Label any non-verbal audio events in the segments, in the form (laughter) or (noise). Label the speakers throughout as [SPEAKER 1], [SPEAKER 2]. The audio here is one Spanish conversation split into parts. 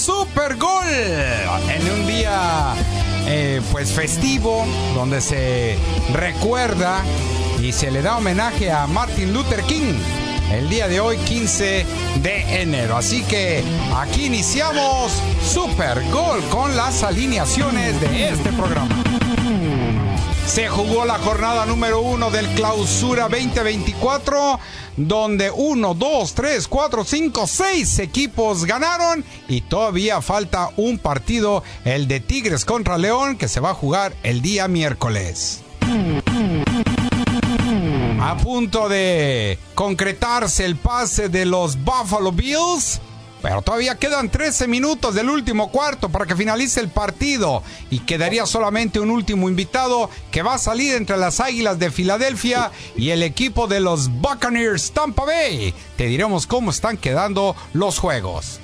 [SPEAKER 1] Super Gol en un día eh, pues festivo donde se recuerda y se le da homenaje a Martin Luther King el día de hoy 15 de enero. Así que aquí iniciamos Super Gol con las alineaciones de este programa. Se jugó la jornada número uno del Clausura 2024, donde 1, 2, 3, 4, 5, 6 equipos ganaron y todavía falta un partido, el de Tigres contra León, que se va a jugar el día miércoles. A punto de concretarse el pase de los Buffalo Bills. Pero todavía quedan 13 minutos del último cuarto para que finalice el partido y quedaría solamente un último invitado que va a salir entre las Águilas de Filadelfia y el equipo de los Buccaneers Tampa Bay. Te diremos cómo están quedando los juegos.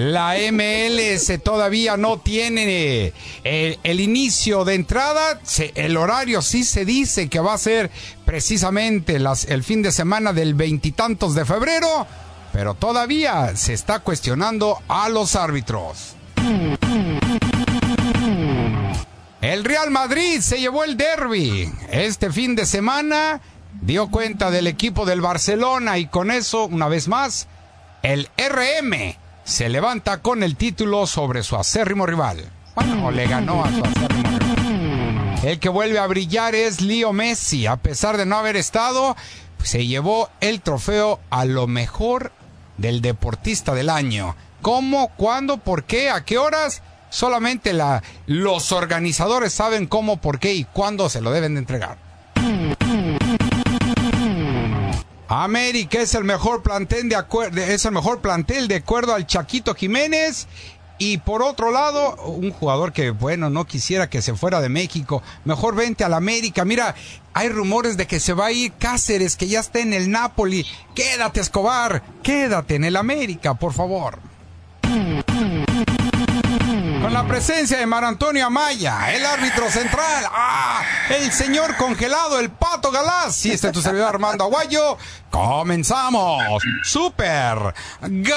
[SPEAKER 1] La MLS todavía no tiene el, el inicio de entrada. El horario sí se dice que va a ser precisamente el fin de semana del veintitantos de febrero, pero todavía se está cuestionando a los árbitros. El Real Madrid se llevó el derby este fin de semana, dio cuenta del equipo del Barcelona y con eso, una vez más, el RM se levanta con el título sobre su acérrimo rival. Bueno, le ganó a su acérrimo rival. El que vuelve a brillar es Leo Messi. A pesar de no haber estado, se llevó el trofeo a lo mejor del deportista del año. ¿Cómo? ¿Cuándo? ¿Por qué? ¿A qué horas? Solamente la, los organizadores saben cómo, por qué y cuándo se lo deben de entregar. América es el mejor plantel de acuerdo, es el mejor plantel de acuerdo al Chaquito Jiménez. Y por otro lado, un jugador que, bueno, no quisiera que se fuera de México. Mejor vente al América. Mira, hay rumores de que se va a ir Cáceres, que ya está en el Napoli. Quédate, Escobar. Quédate en el América, por favor. Con la presencia de Mar Antonio Amaya, el árbitro central, ¡ah! el señor congelado, el Pato Galás, y este es tu servidor Armando Aguayo. Comenzamos. Super Gol.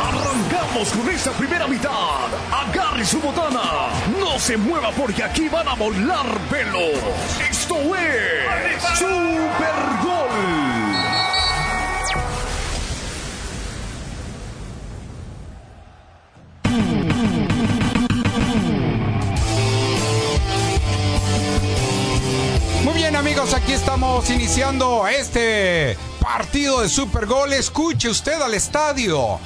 [SPEAKER 2] Arrancamos con esta primera mitad. Agarre su botana. No se mueva porque aquí van a volar pelos. Esto es Super Gol.
[SPEAKER 1] Estamos iniciando este partido de Super Gol. Escuche usted al estadio.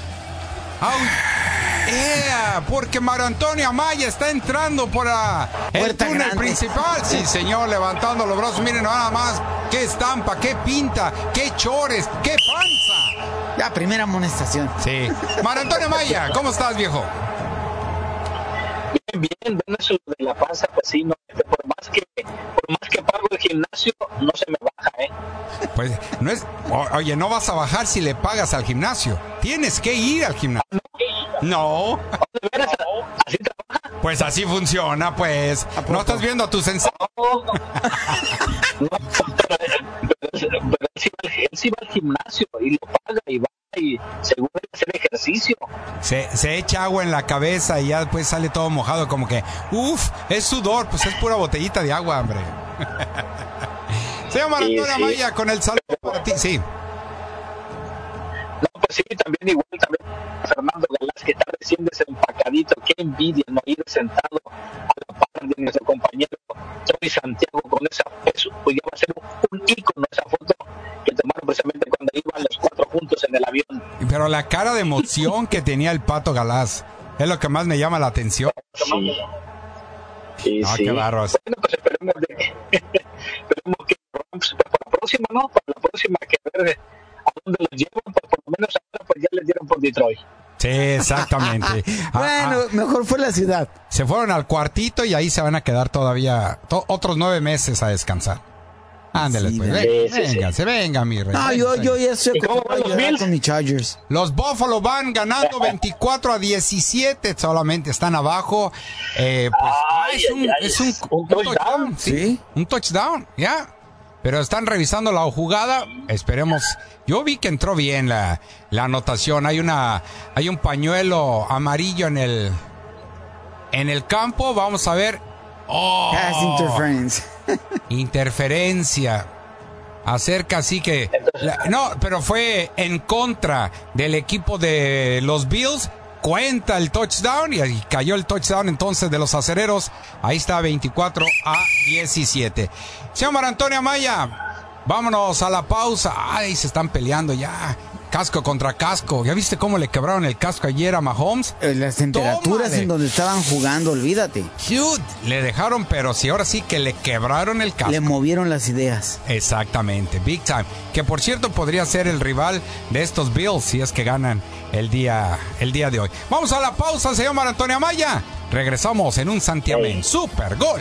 [SPEAKER 1] Porque Mar Antonio Amaya está entrando por ah, el
[SPEAKER 3] Puerta
[SPEAKER 1] túnel
[SPEAKER 3] grande.
[SPEAKER 1] principal. Sí, señor, levantando los brazos. Miren nada más qué estampa, qué pinta, qué chores, qué panza.
[SPEAKER 3] La primera amonestación.
[SPEAKER 1] Sí. Mar Antonio Amaya, ¿cómo estás, viejo?
[SPEAKER 4] bien, bien, bueno, eso de la panza, pues sí, no, por más que, por más que pago el gimnasio, no se me baja, eh.
[SPEAKER 1] Pues no es. o- oye, no vas a bajar si le pagas al gimnasio. Tienes que ir al gimnasio. No.
[SPEAKER 4] ¿De veras? ¿Así trabaja?
[SPEAKER 1] Pues así funciona, pues. No estás viendo a tu sensei.
[SPEAKER 4] No, (laughs) no, pero, pero, pero él sí va al gimnasio y lo paga y va y debe hacer ejercicio.
[SPEAKER 1] Se, se echa agua en la cabeza y ya después sale todo mojado, como que, uff, es sudor, pues es pura botellita de agua, hombre. (laughs) Señor Maratón
[SPEAKER 4] Sí, sí.
[SPEAKER 1] Amaya, con el saludo para ti. Sí.
[SPEAKER 4] No, pues sí, también igual, también Fernando Galás, que está recién desempacadito, qué envidia, no ir sentado a la par de nuestro compañero Tony Santiago con esa, pues, pues ya va a ser un, un ícono esa foto que tomaron precisamente cuando iban los cuatro juntos en el avión.
[SPEAKER 1] Pero la cara de emoción que tenía el Pato Galás es lo que más me llama la atención.
[SPEAKER 4] Sí. Sí,
[SPEAKER 1] ah,
[SPEAKER 4] sí.
[SPEAKER 1] qué.
[SPEAKER 4] Bueno, pues esperemos, de, (laughs) esperemos que pues, para la próxima, ¿no? Para la próxima, que a ver a dónde los llevan, pues por lo menos ahora pues ya les dieron por Detroit.
[SPEAKER 1] Sí, exactamente. (laughs) ah,
[SPEAKER 3] bueno,
[SPEAKER 1] ah,
[SPEAKER 3] mejor fue la ciudad.
[SPEAKER 1] Se fueron al cuartito y ahí se van a quedar todavía to otros nueve meses a descansar. Ándale,
[SPEAKER 3] Sí,
[SPEAKER 1] pues.
[SPEAKER 4] Sí, sí.
[SPEAKER 1] Véngase, venga, mi rey.
[SPEAKER 3] No, yo, ya estoy
[SPEAKER 4] ¿Y cómo van
[SPEAKER 3] a
[SPEAKER 4] los Bills?
[SPEAKER 3] con mis Chargers.
[SPEAKER 1] Los Buffalo van ganando (laughs) 24 a 17, solamente están abajo. Eh, pues, ah,
[SPEAKER 4] Ay,
[SPEAKER 1] es un,
[SPEAKER 4] ay, ay,
[SPEAKER 1] es un,
[SPEAKER 4] un touchdown.
[SPEAKER 1] sí,
[SPEAKER 3] Sí.
[SPEAKER 1] Un touchdown, ya. Pero están revisando la jugada. Esperemos. Yo vi que entró bien la, la anotación. Hay una, hay un pañuelo amarillo en el, en el campo. Vamos a ver. Oh,
[SPEAKER 3] Pass interference.
[SPEAKER 1] Interferencia. Acerca así que... no, pero fue en contra del equipo de los Bills. Cuenta el touchdown y ahí cayó el touchdown entonces de los acereros. Ahí está 24 a 17. Señor Antonio Amaya, vámonos a la pausa. Ay, se están peleando ya. Casco contra casco. ¿Ya viste cómo le quebraron el casco ayer a Mahomes?
[SPEAKER 3] Eh, Las temperaturas
[SPEAKER 1] Tómale.
[SPEAKER 3] en donde estaban jugando, olvídate.
[SPEAKER 1] Cute. Le dejaron, pero sí, ahora sí que le quebraron el casco.
[SPEAKER 3] Le movieron las ideas.
[SPEAKER 1] Exactamente, Big Time. Que por cierto podría ser el rival de estos Bills si es que ganan el día, el día de hoy. Vamos a la pausa, señor Antonio Amaya. Regresamos en un Santiamén. Super Gol.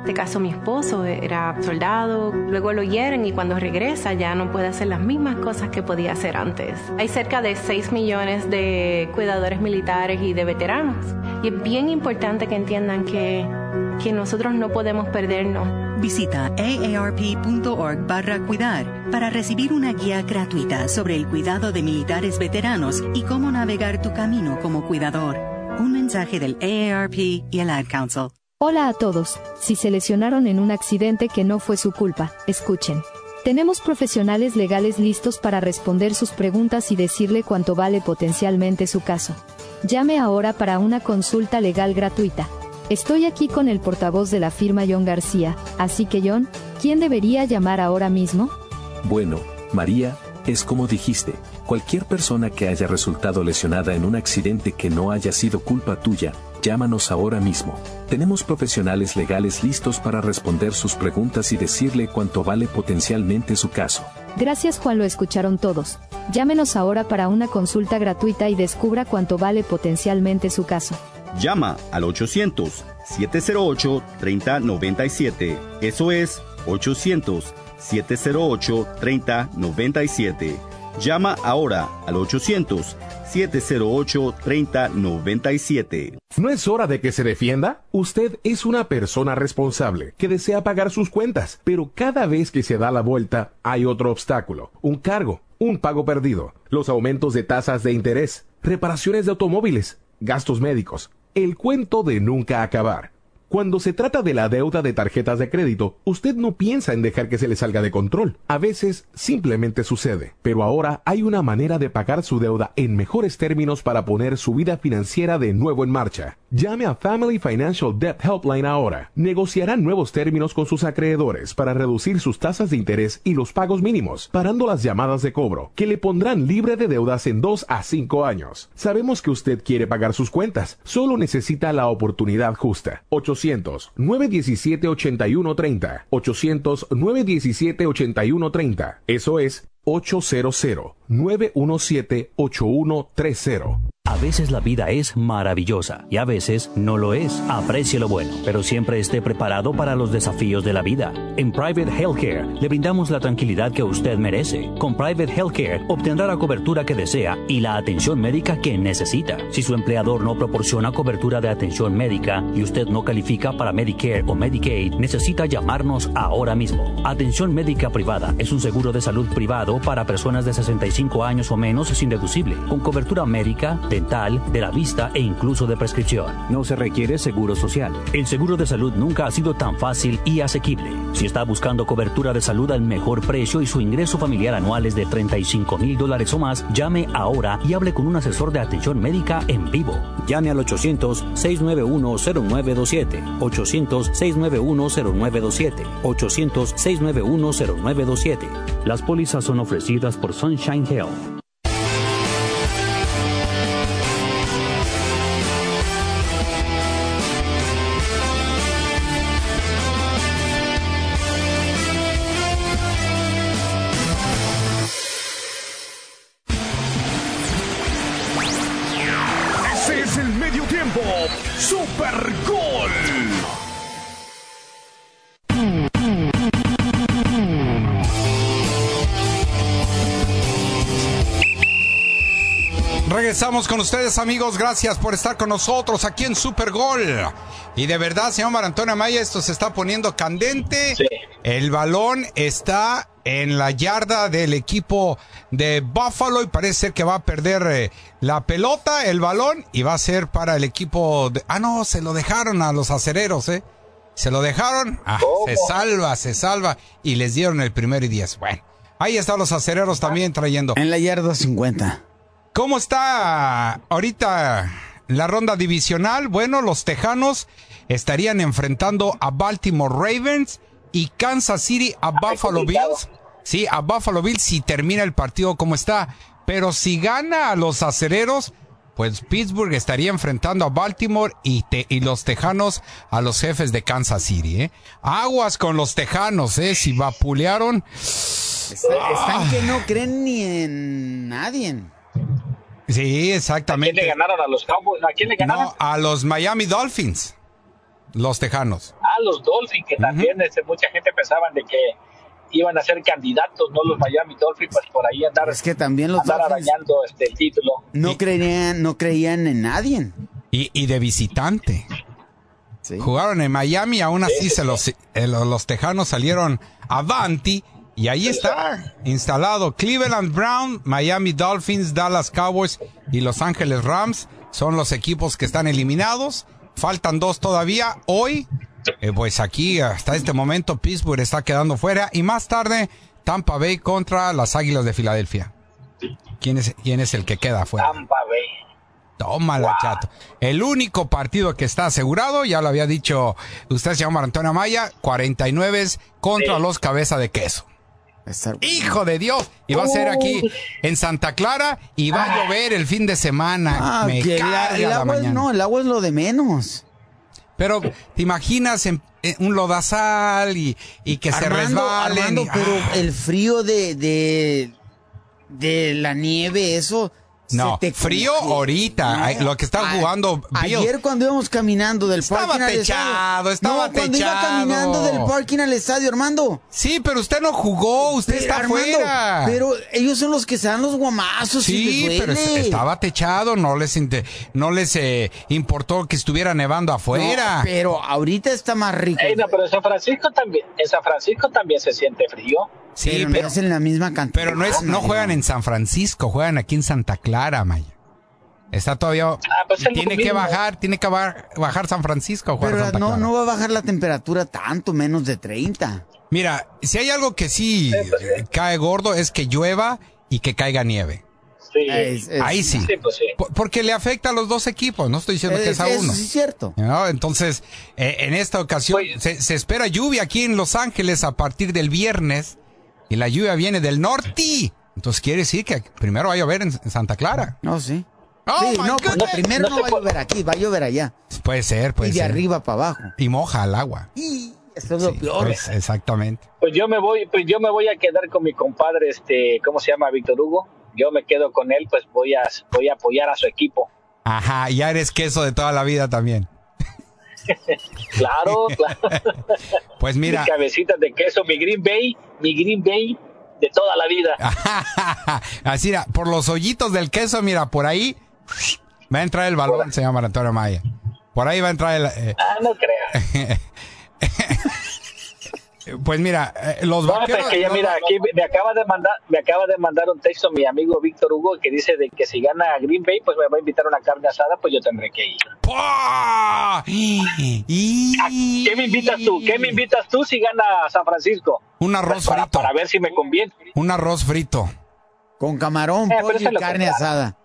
[SPEAKER 5] este caso mi esposo era soldado, luego lo hieren y cuando regresa ya no puede hacer las mismas cosas que podía hacer antes. Hay cerca de 6 millones de cuidadores militares y de veteranos y es bien importante que entiendan que, que nosotros no podemos perdernos.
[SPEAKER 6] Visita aarp.org barra cuidar para recibir una guía gratuita sobre el cuidado de militares veteranos y cómo navegar tu camino como cuidador. Un mensaje del AARP y el Ad Council.
[SPEAKER 7] Hola a todos. Si se lesionaron en un accidente que no fue su culpa, escuchen. Tenemos profesionales legales listos para responder sus preguntas y decirle cuánto vale potencialmente su caso. Llame ahora para una consulta legal gratuita. Estoy aquí con el portavoz de la firma John García, así que John, ¿quién debería llamar ahora mismo?
[SPEAKER 8] Bueno, María, es como dijiste, cualquier persona que haya resultado lesionada en un accidente que no haya sido culpa tuya, llámanos ahora mismo. Tenemos profesionales legales listos para responder sus preguntas y decirle cuánto vale potencialmente su caso.
[SPEAKER 7] Gracias Juan, lo escucharon todos. Llámenos ahora para una consulta gratuita y descubra cuánto vale potencialmente su caso.
[SPEAKER 9] Llama al 800-708-3097. Eso es 800-708-3097. Llama ahora al 800-708-3097.
[SPEAKER 10] ¿No es hora de que se defienda? Usted es una persona responsable que desea pagar sus cuentas, pero cada vez que se da la vuelta hay otro obstáculo, un cargo, un pago perdido, los aumentos de tasas de interés, reparaciones de automóviles, gastos médicos, el cuento de nunca acabar. Cuando se trata de la deuda de tarjetas de crédito, usted no piensa en dejar que se le salga de control. A veces simplemente sucede. Pero ahora hay una manera de pagar su deuda en mejores términos para poner su vida financiera de nuevo en marcha. Llame a Family Financial Debt Helpline ahora. Negociarán nuevos términos con sus acreedores para reducir sus tasas de interés y los pagos mínimos, parando las llamadas de cobro, que le pondrán libre de deudas en 2 a 5 años. Sabemos que usted quiere pagar sus cuentas, solo necesita la oportunidad justa. 800-917-8130. 800-917-8130. Eso es 800-917-8130.
[SPEAKER 11] A veces la vida es maravillosa y a veces no lo es. Aprecie lo bueno, pero siempre esté preparado para los desafíos de la vida. En Private Healthcare le brindamos la tranquilidad que usted merece. Con Private Healthcare obtendrá la cobertura que desea y la atención médica que necesita. Si su empleador no proporciona cobertura de atención médica y usted no califica para Medicare o Medicaid, necesita llamarnos ahora mismo. Atención médica privada es un seguro de salud privado para personas de 65 años o menos sin deducible, con cobertura médica, dental, de la vista e incluso de prescripción. No se requiere seguro social. El seguro de salud nunca ha sido tan fácil y asequible. Si está buscando cobertura de salud al mejor precio y su ingreso familiar anual es de 35 mil dólares o más, llame ahora y hable con un asesor de atención médica en vivo. Llame al 800-691-0927. 800-691-0927. 800-691-0927. Las pólizas son ofrecidas por Sunshine Health.
[SPEAKER 1] Regresamos con ustedes, amigos. Gracias por estar con nosotros aquí en Super Gol. Y de verdad, señor Marantonio Amaya, esto se está poniendo candente. El balón está en la yarda del equipo de Buffalo y parece ser que va a perder eh, la pelota, el balón, y va a ser para el equipo de... Ah, no, se lo dejaron a los acereros, ¿eh? Se lo dejaron. Ah, se salva, se salva. Y les dieron el primer y diez. Bueno, ahí están los acereros también trayendo.
[SPEAKER 3] En la yarda 50.
[SPEAKER 1] ¿Cómo está ahorita la ronda divisional? Bueno, los Tejanos estarían enfrentando a Baltimore Ravens y Kansas City a Buffalo Bills. Sí, a Buffalo Bills si termina el partido como está. Pero si gana a los acereros, pues Pittsburgh estaría enfrentando a Baltimore y, te- y los Tejanos a los jefes de Kansas City. ¿eh? Aguas con los Tejanos, ¿eh? Si vapulearon.
[SPEAKER 3] Está- Están que no creen ni en nadie.
[SPEAKER 1] Sí,
[SPEAKER 4] ¿A quién le
[SPEAKER 1] exactamente.
[SPEAKER 4] ganaron a los Cowboys? ¿A quién le ganaron?
[SPEAKER 1] No, a los Miami Dolphins. Los Tejanos.
[SPEAKER 4] A los Dolphins, que también este, mucha gente pensaba de que iban a ser candidatos, no los Miami Dolphins, pues por ahí andar,
[SPEAKER 3] Es que también los
[SPEAKER 4] andar
[SPEAKER 3] Dolphins
[SPEAKER 4] arañando este, el título.
[SPEAKER 3] no creían, no creían en nadie.
[SPEAKER 1] Y, y de visitante. Jugaron en Miami, aún así se los, eh, lo- los Tejanos salieron avanti. Y ahí está, instalado Cleveland Brown, Miami Dolphins, Dallas Cowboys y Los Ángeles Rams. Son los equipos que están eliminados. Faltan dos todavía. Hoy, eh, pues aquí hasta este momento Pittsburgh está quedando fuera. Y más tarde, Tampa Bay contra las Águilas de Filadelfia. ¿Quién es, quién es el que queda fuera?
[SPEAKER 4] Tampa Bay.
[SPEAKER 1] Tómala, chato. El único partido que está asegurado, ya lo había dicho usted, señor Antonio Amaya, 49 contra los cabeza de queso. Hijo de Dios. Y va a ser aquí en Santa Clara y va a llover el fin de semana.
[SPEAKER 3] Ah,
[SPEAKER 1] Me
[SPEAKER 3] que
[SPEAKER 1] carga
[SPEAKER 3] el
[SPEAKER 1] la
[SPEAKER 3] agua es- no, el agua es lo de menos.
[SPEAKER 1] Pero te imaginas en, en un lodazal y, y que se resbalen.
[SPEAKER 3] Armando,
[SPEAKER 1] y-
[SPEAKER 3] pero
[SPEAKER 1] ah.
[SPEAKER 3] el frío de, de, de la nieve, eso.
[SPEAKER 1] No,
[SPEAKER 3] se te
[SPEAKER 1] frío ahorita. Ay, lo que está jugando Bill.
[SPEAKER 3] Ayer cuando íbamos caminando del
[SPEAKER 1] Estaba
[SPEAKER 3] parking al
[SPEAKER 1] techado,
[SPEAKER 3] estadio.
[SPEAKER 1] estaba
[SPEAKER 3] no, cuando iba
[SPEAKER 1] techado.
[SPEAKER 3] caminando del parking al estadio, Armando.
[SPEAKER 1] Sí, pero usted no jugó, usted
[SPEAKER 3] Pero,
[SPEAKER 1] está
[SPEAKER 3] Armando,
[SPEAKER 1] afuera.
[SPEAKER 3] Pero ellos son los que se dan los guamazos y
[SPEAKER 1] Sí,
[SPEAKER 3] les
[SPEAKER 1] pero estaba techado, no les no les eh, importó que estuviera nevando afuera.
[SPEAKER 3] No, pero ahorita está más rico.
[SPEAKER 4] Ey, no, pero en San Francisco también, en San Francisco también se siente frío.
[SPEAKER 1] Sí,
[SPEAKER 3] pero,
[SPEAKER 1] pero,
[SPEAKER 3] no es en la misma cantidad.
[SPEAKER 1] pero no es, no juegan en San Francisco, juegan aquí en Santa Clara, Maya. Está todavía,
[SPEAKER 4] pues es lo
[SPEAKER 1] tiene que
[SPEAKER 4] mismo.
[SPEAKER 1] bajar, tiene que ba- bajar San Francisco jugar
[SPEAKER 3] Pero
[SPEAKER 1] Santa
[SPEAKER 3] no,
[SPEAKER 1] Clara.
[SPEAKER 3] no va a bajar la temperatura tanto, menos de 30.
[SPEAKER 1] Mira, si hay algo que sí
[SPEAKER 3] pues
[SPEAKER 1] eh, cae gordo es que llueva y que caiga nieve.
[SPEAKER 4] Sí.
[SPEAKER 3] Es- es-
[SPEAKER 1] Ahí sí.
[SPEAKER 4] Sí, pues sí.
[SPEAKER 1] Porque le afecta a los dos equipos, no estoy diciendo que es a
[SPEAKER 3] eso
[SPEAKER 1] uno.
[SPEAKER 3] sí es cierto.
[SPEAKER 1] ¿no? Entonces, eh, en esta ocasión se, se espera lluvia aquí en Los Ángeles a partir del viernes y la lluvia viene del norte. Entonces quiere decir que primero va a llover en, Santa Clara.
[SPEAKER 3] No, sí.
[SPEAKER 1] Oh,
[SPEAKER 3] Sí, no, porque primero
[SPEAKER 4] No
[SPEAKER 3] no va a llover aquí, va a llover allá.
[SPEAKER 1] Puede ser, puede
[SPEAKER 3] y de
[SPEAKER 1] ser.
[SPEAKER 3] arriba para abajo.
[SPEAKER 1] Y moja el agua.
[SPEAKER 3] Y esto es lo peor.
[SPEAKER 1] Pues, exactamente.
[SPEAKER 4] Pues yo me voy, pues yo me voy a quedar con mi compadre, este, ¿cómo se llama? Víctor Hugo. Yo me quedo con él, pues voy a, voy a apoyar a su equipo.
[SPEAKER 1] Ajá, ya eres queso de toda la vida también. (laughs)
[SPEAKER 4] Claro, claro. (laughs)
[SPEAKER 1] Pues mira.
[SPEAKER 4] Mi cabecita de queso, mi Green Bay, mi Green Bay de toda la vida. (laughs)
[SPEAKER 1] Así, mira, por los hoyitos del queso, mira, por ahí va a entrar el balón, se llama Antonio Maya. Por ahí va a entrar el... eh,
[SPEAKER 4] Ah, no creo.
[SPEAKER 1] Pues mira, eh, los
[SPEAKER 4] No,
[SPEAKER 1] vaqueros...
[SPEAKER 4] es que ya mira, aquí me acaba de mandar, me acaba de mandar un texto mi amigo Víctor Hugo que dice de que si gana Green Bay, pues me va a invitar a una carne asada, pues yo tendré que ir. ¿Qué me invitas tú? ¿Qué me invitas tú si gana San Francisco?
[SPEAKER 1] Un arroz
[SPEAKER 4] para,
[SPEAKER 1] frito.
[SPEAKER 4] para ver si me conviene.
[SPEAKER 1] Un arroz frito.
[SPEAKER 3] Con camarón,
[SPEAKER 4] Eh,
[SPEAKER 3] pollo y carne
[SPEAKER 4] compraron.
[SPEAKER 3] asada.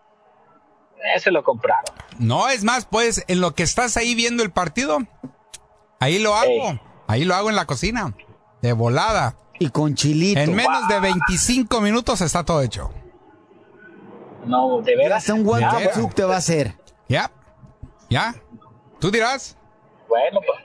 [SPEAKER 4] Ese lo compraron.
[SPEAKER 1] No, es más, pues, en lo que estás ahí viendo el partido, ahí lo hago. Ahí lo hago en la cocina. De volada.
[SPEAKER 3] Y con chilito.
[SPEAKER 1] En menos de 25 minutos está todo hecho.
[SPEAKER 4] No, de veras.
[SPEAKER 3] Un one
[SPEAKER 1] Ya,
[SPEAKER 3] te va a hacer.
[SPEAKER 1] ¿Ya? ¿Ya? ¿Tú dirás?
[SPEAKER 4] Bueno, pues.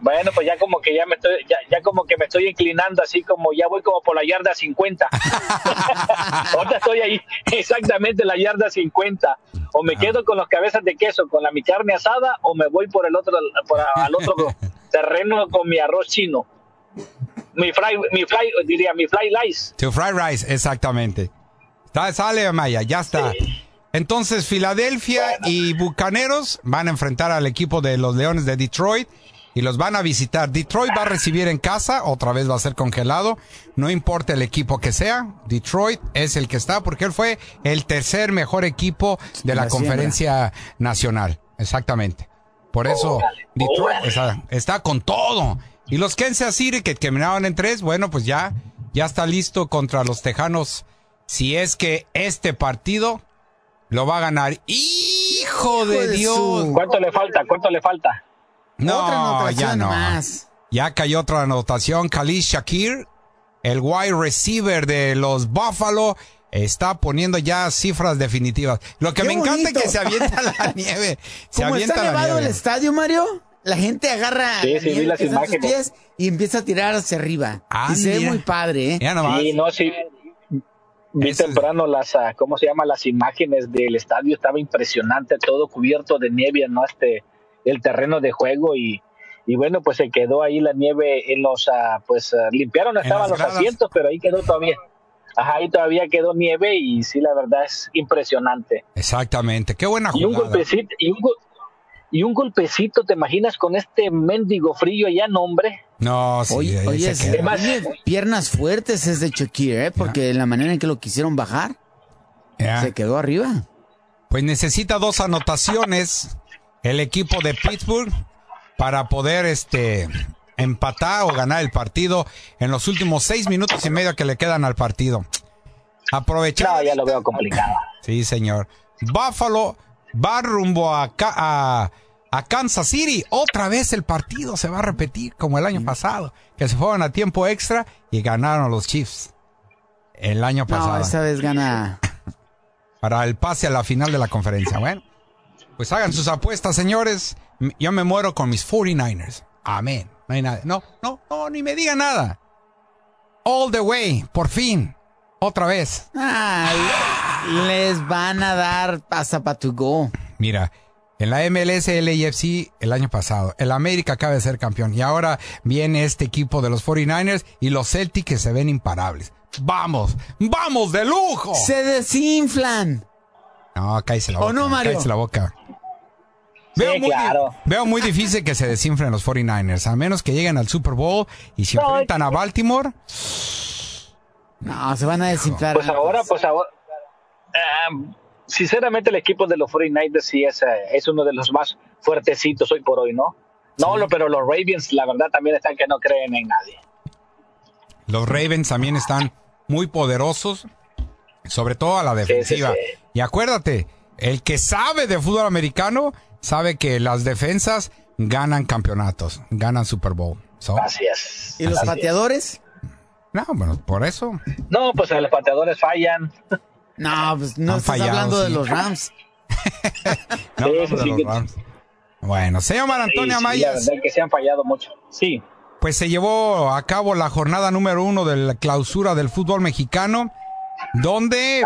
[SPEAKER 4] Bueno, pues ya como que ya me estoy, ya, ya como que me estoy inclinando así como ya voy como por la yarda 50. (laughs) Ahorita estoy ahí, exactamente la yarda 50. O me quedo con las cabezas de queso, con la mi carne asada, o me voy por el otro, por al otro (laughs) terreno con mi arroz chino. Mi fry, mi fly, diría mi fly rice.
[SPEAKER 1] To fried rice, exactamente. Está- sale, Maya, ya está. Entonces, Filadelfia y Bucaneros van a enfrentar al equipo de los Leones de Detroit y los van a visitar. Detroit va a recibir en casa, otra vez va a ser congelado. No importa el equipo que sea, Detroit es el que está porque él fue el tercer mejor equipo de la, conferencia nacional. Exactamente. Por eso, Detroit está, está con todo. Y los Kansas City que terminaron en tres, bueno, pues ya, ya está listo contra los Tejanos. Si es que este partido lo va a ganar. ¡Hijo de
[SPEAKER 3] de
[SPEAKER 1] Dios!
[SPEAKER 3] su-
[SPEAKER 4] ¿Cuánto le falta? ¿Cuánto le falta?
[SPEAKER 1] No,
[SPEAKER 3] Otra
[SPEAKER 1] ya no.
[SPEAKER 3] nomás.
[SPEAKER 1] Ya cayó otra anotación. Khalil Shakir, el wide receiver de los Buffalo, está poniendo ya cifras definitivas. Lo que
[SPEAKER 3] ¡Qué
[SPEAKER 1] me encanta es que se avienta la (laughs) nieve. Se avienta
[SPEAKER 3] está
[SPEAKER 1] la
[SPEAKER 3] nevado el estadio, Mario, la gente agarra
[SPEAKER 4] Sí, sí, vi las
[SPEAKER 3] en sus
[SPEAKER 4] imágenes.
[SPEAKER 3] pies y empieza a tirar hacia arriba.
[SPEAKER 1] Ah,
[SPEAKER 3] y se ve muy padre, ¿eh?
[SPEAKER 1] Ya nomás.
[SPEAKER 4] Sí, no, sí. Vi
[SPEAKER 1] Ese-
[SPEAKER 4] temprano las, ah, ¿cómo se llama? Las imágenes del estadio, estaba impresionante, todo cubierto de nieve, ¿no? Este, el terreno de juego y, y bueno, pues se quedó ahí la nieve en los, ah, pues ah, limpiaron, estaban los
[SPEAKER 1] gradas.
[SPEAKER 4] asientos, pero ahí quedó todavía. Ajá, ahí todavía quedó nieve y sí, la verdad es impresionante.
[SPEAKER 1] Exactamente. Qué buena
[SPEAKER 4] Y un
[SPEAKER 1] jugada.
[SPEAKER 4] golpecito, y un, go- y un golpecito, ¿te imaginas con este mendigo frío allá, no, hombre?
[SPEAKER 1] No, sí,
[SPEAKER 3] Oye,
[SPEAKER 1] ahí
[SPEAKER 3] oye,
[SPEAKER 1] se
[SPEAKER 3] se-
[SPEAKER 1] queda.
[SPEAKER 4] Además-
[SPEAKER 3] piernas fuertes es de Shakir, ¿eh? Porque la manera en que lo quisieron bajar, se quedó arriba.
[SPEAKER 1] Pues necesita dos anotaciones el equipo de Pittsburgh para poder este empatar o ganar el partido en los últimos seis minutos y medio que le quedan al partido. Aprovechar.
[SPEAKER 4] No, ya lo veo complicado.
[SPEAKER 1] Sí, señor. Buffalo va rumbo a, a, a Kansas City. Otra vez el partido se va a repetir como el año pasado, que se fueron a tiempo extra y ganaron los Chiefs el año
[SPEAKER 3] No,
[SPEAKER 1] pasado
[SPEAKER 3] esta vez gana.
[SPEAKER 1] para el pase a la final de la conferencia. Bueno, pues hagan sus apuestas, señores. Yo me muero con mis 49ers. Amén. No hay nada. No, no, no, ni me digan nada. All the way, por fin. Otra vez.
[SPEAKER 3] Ay, les van a dar hasta para to go.
[SPEAKER 1] Mira, en la MLS, el AFC, el año pasado, el América acaba de ser campeón. Y ahora viene este equipo de los 49ers y los Celtics que se ven imparables. ¡Vamos! ¡Vamos de lujo!
[SPEAKER 3] Se desinflan.
[SPEAKER 1] No, cállese la
[SPEAKER 3] ¿O
[SPEAKER 1] boca.
[SPEAKER 3] no, Mario?
[SPEAKER 1] cállese la boca.
[SPEAKER 4] Sí,
[SPEAKER 1] Veo, muy,
[SPEAKER 4] claro.
[SPEAKER 1] veo muy difícil que se desinflen los 49ers, a menos que lleguen al Super Bowl y se enfrentan a Baltimore.
[SPEAKER 3] No, se van a desinflar.
[SPEAKER 4] Pues ahora, pues ahora, ah, sinceramente el equipo de los 49ers sí es, eh, es uno de los más fuertecitos hoy por hoy, ¿no? No, lo- pero los Ravens, la verdad, también están que no creen en nadie.
[SPEAKER 1] Los Ravens también están muy poderosos, sobre todo a la defensiva.
[SPEAKER 4] sí.
[SPEAKER 1] Y acuérdate, el que sabe de fútbol americano sabe que las defensas ganan campeonatos, ganan Super Bowl. So,
[SPEAKER 4] Así es.
[SPEAKER 3] ¿Y los
[SPEAKER 4] Así es.
[SPEAKER 3] pateadores?
[SPEAKER 1] no, bueno, por eso.
[SPEAKER 4] No, pues los pateadores fallan. (laughs)
[SPEAKER 3] No, pues no
[SPEAKER 1] Han
[SPEAKER 3] estás
[SPEAKER 1] fallado,
[SPEAKER 3] hablando de los Rams.
[SPEAKER 1] No,
[SPEAKER 4] Sí,
[SPEAKER 1] de
[SPEAKER 4] sí,
[SPEAKER 1] los Rams. (laughs) Bueno, se llama
[SPEAKER 4] Sí,
[SPEAKER 1] Antonio
[SPEAKER 4] sí, la
[SPEAKER 1] Amayas.
[SPEAKER 4] verdad que se han fallado mucho. Sí.
[SPEAKER 1] Pues se llevó a cabo la jornada número uno de la clausura del fútbol mexicano donde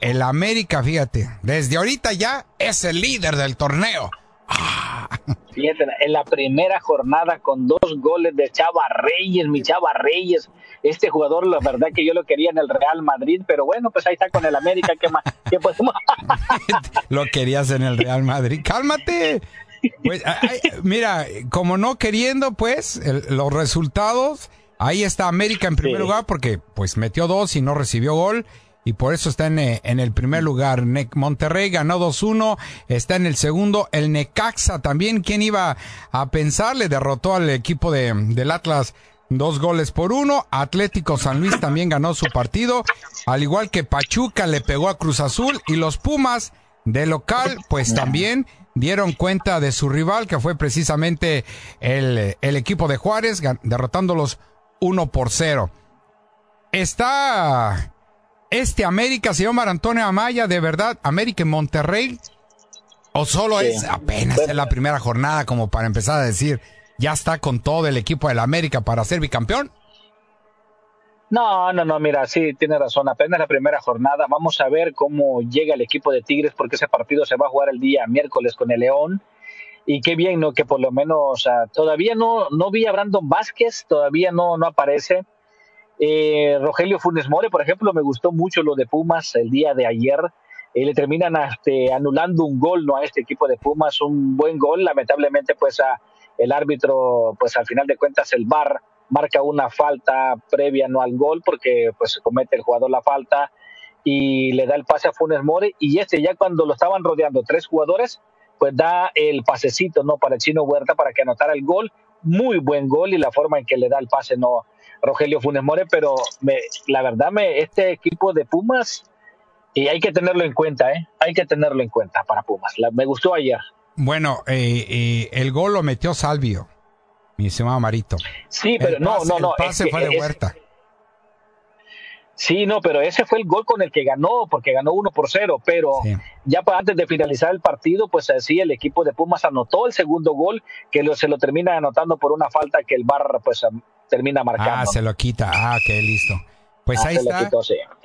[SPEAKER 1] el América, fíjate, desde ahorita ya es el líder del torneo.
[SPEAKER 4] Fíjate, en la primera jornada con dos goles de Chava Reyes, mi Chava Reyes. Este jugador, la verdad que yo lo quería en el Real Madrid, pero bueno, pues ahí está con el América. ¿Qué más? ¿Qué podemos? (laughs)
[SPEAKER 1] lo querías en el Real Madrid. Cálmate. Pues, mira, como no queriendo, pues, los resultados, ahí está América en primer lugar porque, pues, metió dos y no recibió gol y por eso está en, eh, en el primer lugar. Monterrey ganó 2-1, está en el segundo. El Necaxa también, ¿quién iba a pensar? Le derrotó al equipo de, del Atlas dos goles por uno. Atlético San Luis también ganó su partido, al igual que Pachuca le pegó a Cruz Azul y los Pumas de local, pues también dieron cuenta de su rival, que fue precisamente el, el equipo de Juárez, derrotándolos 1 por 0. Está este América, señor Mar Antonio Amaya, de verdad, América en Monterrey, o solo es apenas en la primera jornada como para empezar a decir, ya está con todo el equipo del América para ser bicampeón?
[SPEAKER 4] No, no, no, mira, sí, tiene razón, apenas la primera jornada, vamos a ver cómo llega el equipo de Tigres, porque ese partido se va a jugar el día miércoles con el León, y qué bien, ¿no? Que por lo menos todavía no, no vi a Brandon Vázquez, todavía no, no aparece, eh, Rogelio Funes More, por ejemplo, me gustó mucho lo de Pumas el día de ayer. Eh, le terminan este, anulando un gol no a este equipo de Pumas, un buen gol. Lamentablemente, pues el árbitro, pues al final de cuentas, el VAR marca una falta previa no al gol porque pues comete el jugador la falta y le da el pase a Funes More y este ya cuando lo estaban rodeando tres jugadores pues da el pasecito no para el chino Huerta para que anotara el gol. Muy buen gol y la forma en que le da el pase no Rogelio Funes More, pero me, la verdad, me, este equipo de Pumas, y hay que tenerlo en cuenta, ¿eh? Hay que tenerlo en cuenta para Pumas. me gustó ayer.
[SPEAKER 1] Bueno, eh, eh, el gol lo metió Salvio, mi estimado Marito.
[SPEAKER 4] Sí, pero no, no, no.
[SPEAKER 1] El pase fue de Huerta.
[SPEAKER 4] Sí, no, pero ese fue el gol con el que ganó, porque ganó uno por cero, pero ya antes de finalizar el partido, pues así el equipo de Pumas anotó el segundo gol, que lo, se lo termina anotando por una falta que el Bar pues termina marcando.
[SPEAKER 1] Ah, se lo quita, ah, ok, listo. Pues ah, ahí está.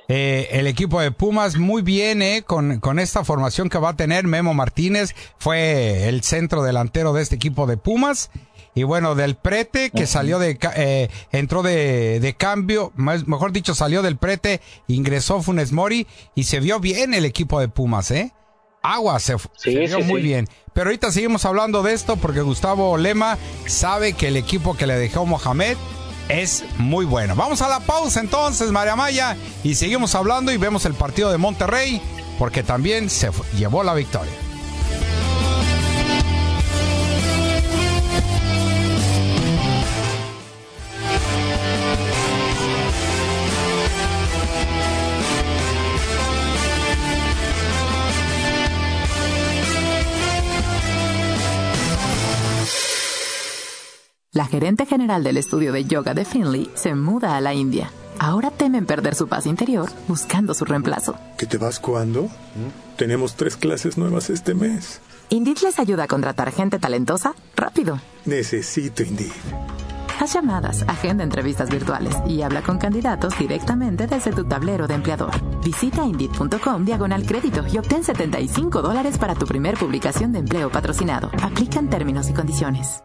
[SPEAKER 1] Eh, el equipo de Pumas muy bien, eh, con, con esta formación que va a tener Memo Martínez, fue el centro delantero de este equipo de Pumas y bueno, del prete que salió de, eh, entró de, de cambio, mejor dicho, salió del prete, ingresó Funes Mori y se vio bien el equipo de Pumas, ¿eh? Agua se, vio muy bien. Pero ahorita seguimos hablando de esto porque Gustavo Lema sabe que el equipo que le dejó Mohamed es muy bueno. Vamos a la pausa entonces, María Maya, y seguimos hablando y vemos el partido de Monterrey porque también se llevó la victoria.
[SPEAKER 12] La gerente general del estudio de yoga de Finley se muda a la India. Ahora temen perder su paz interior buscando su reemplazo.
[SPEAKER 13] ¿Qué te vas cuándo? Tenemos tres clases nuevas este mes.
[SPEAKER 12] Indeed les ayuda a contratar gente talentosa rápido.
[SPEAKER 13] Necesito Indeed.
[SPEAKER 12] Haz llamadas, agenda entrevistas virtuales y habla con candidatos directamente desde tu tablero de empleador. Visita Indeed.com diagonal crédito y obtén 75 dólares para tu primer publicación de empleo patrocinado. Aplican términos y condiciones.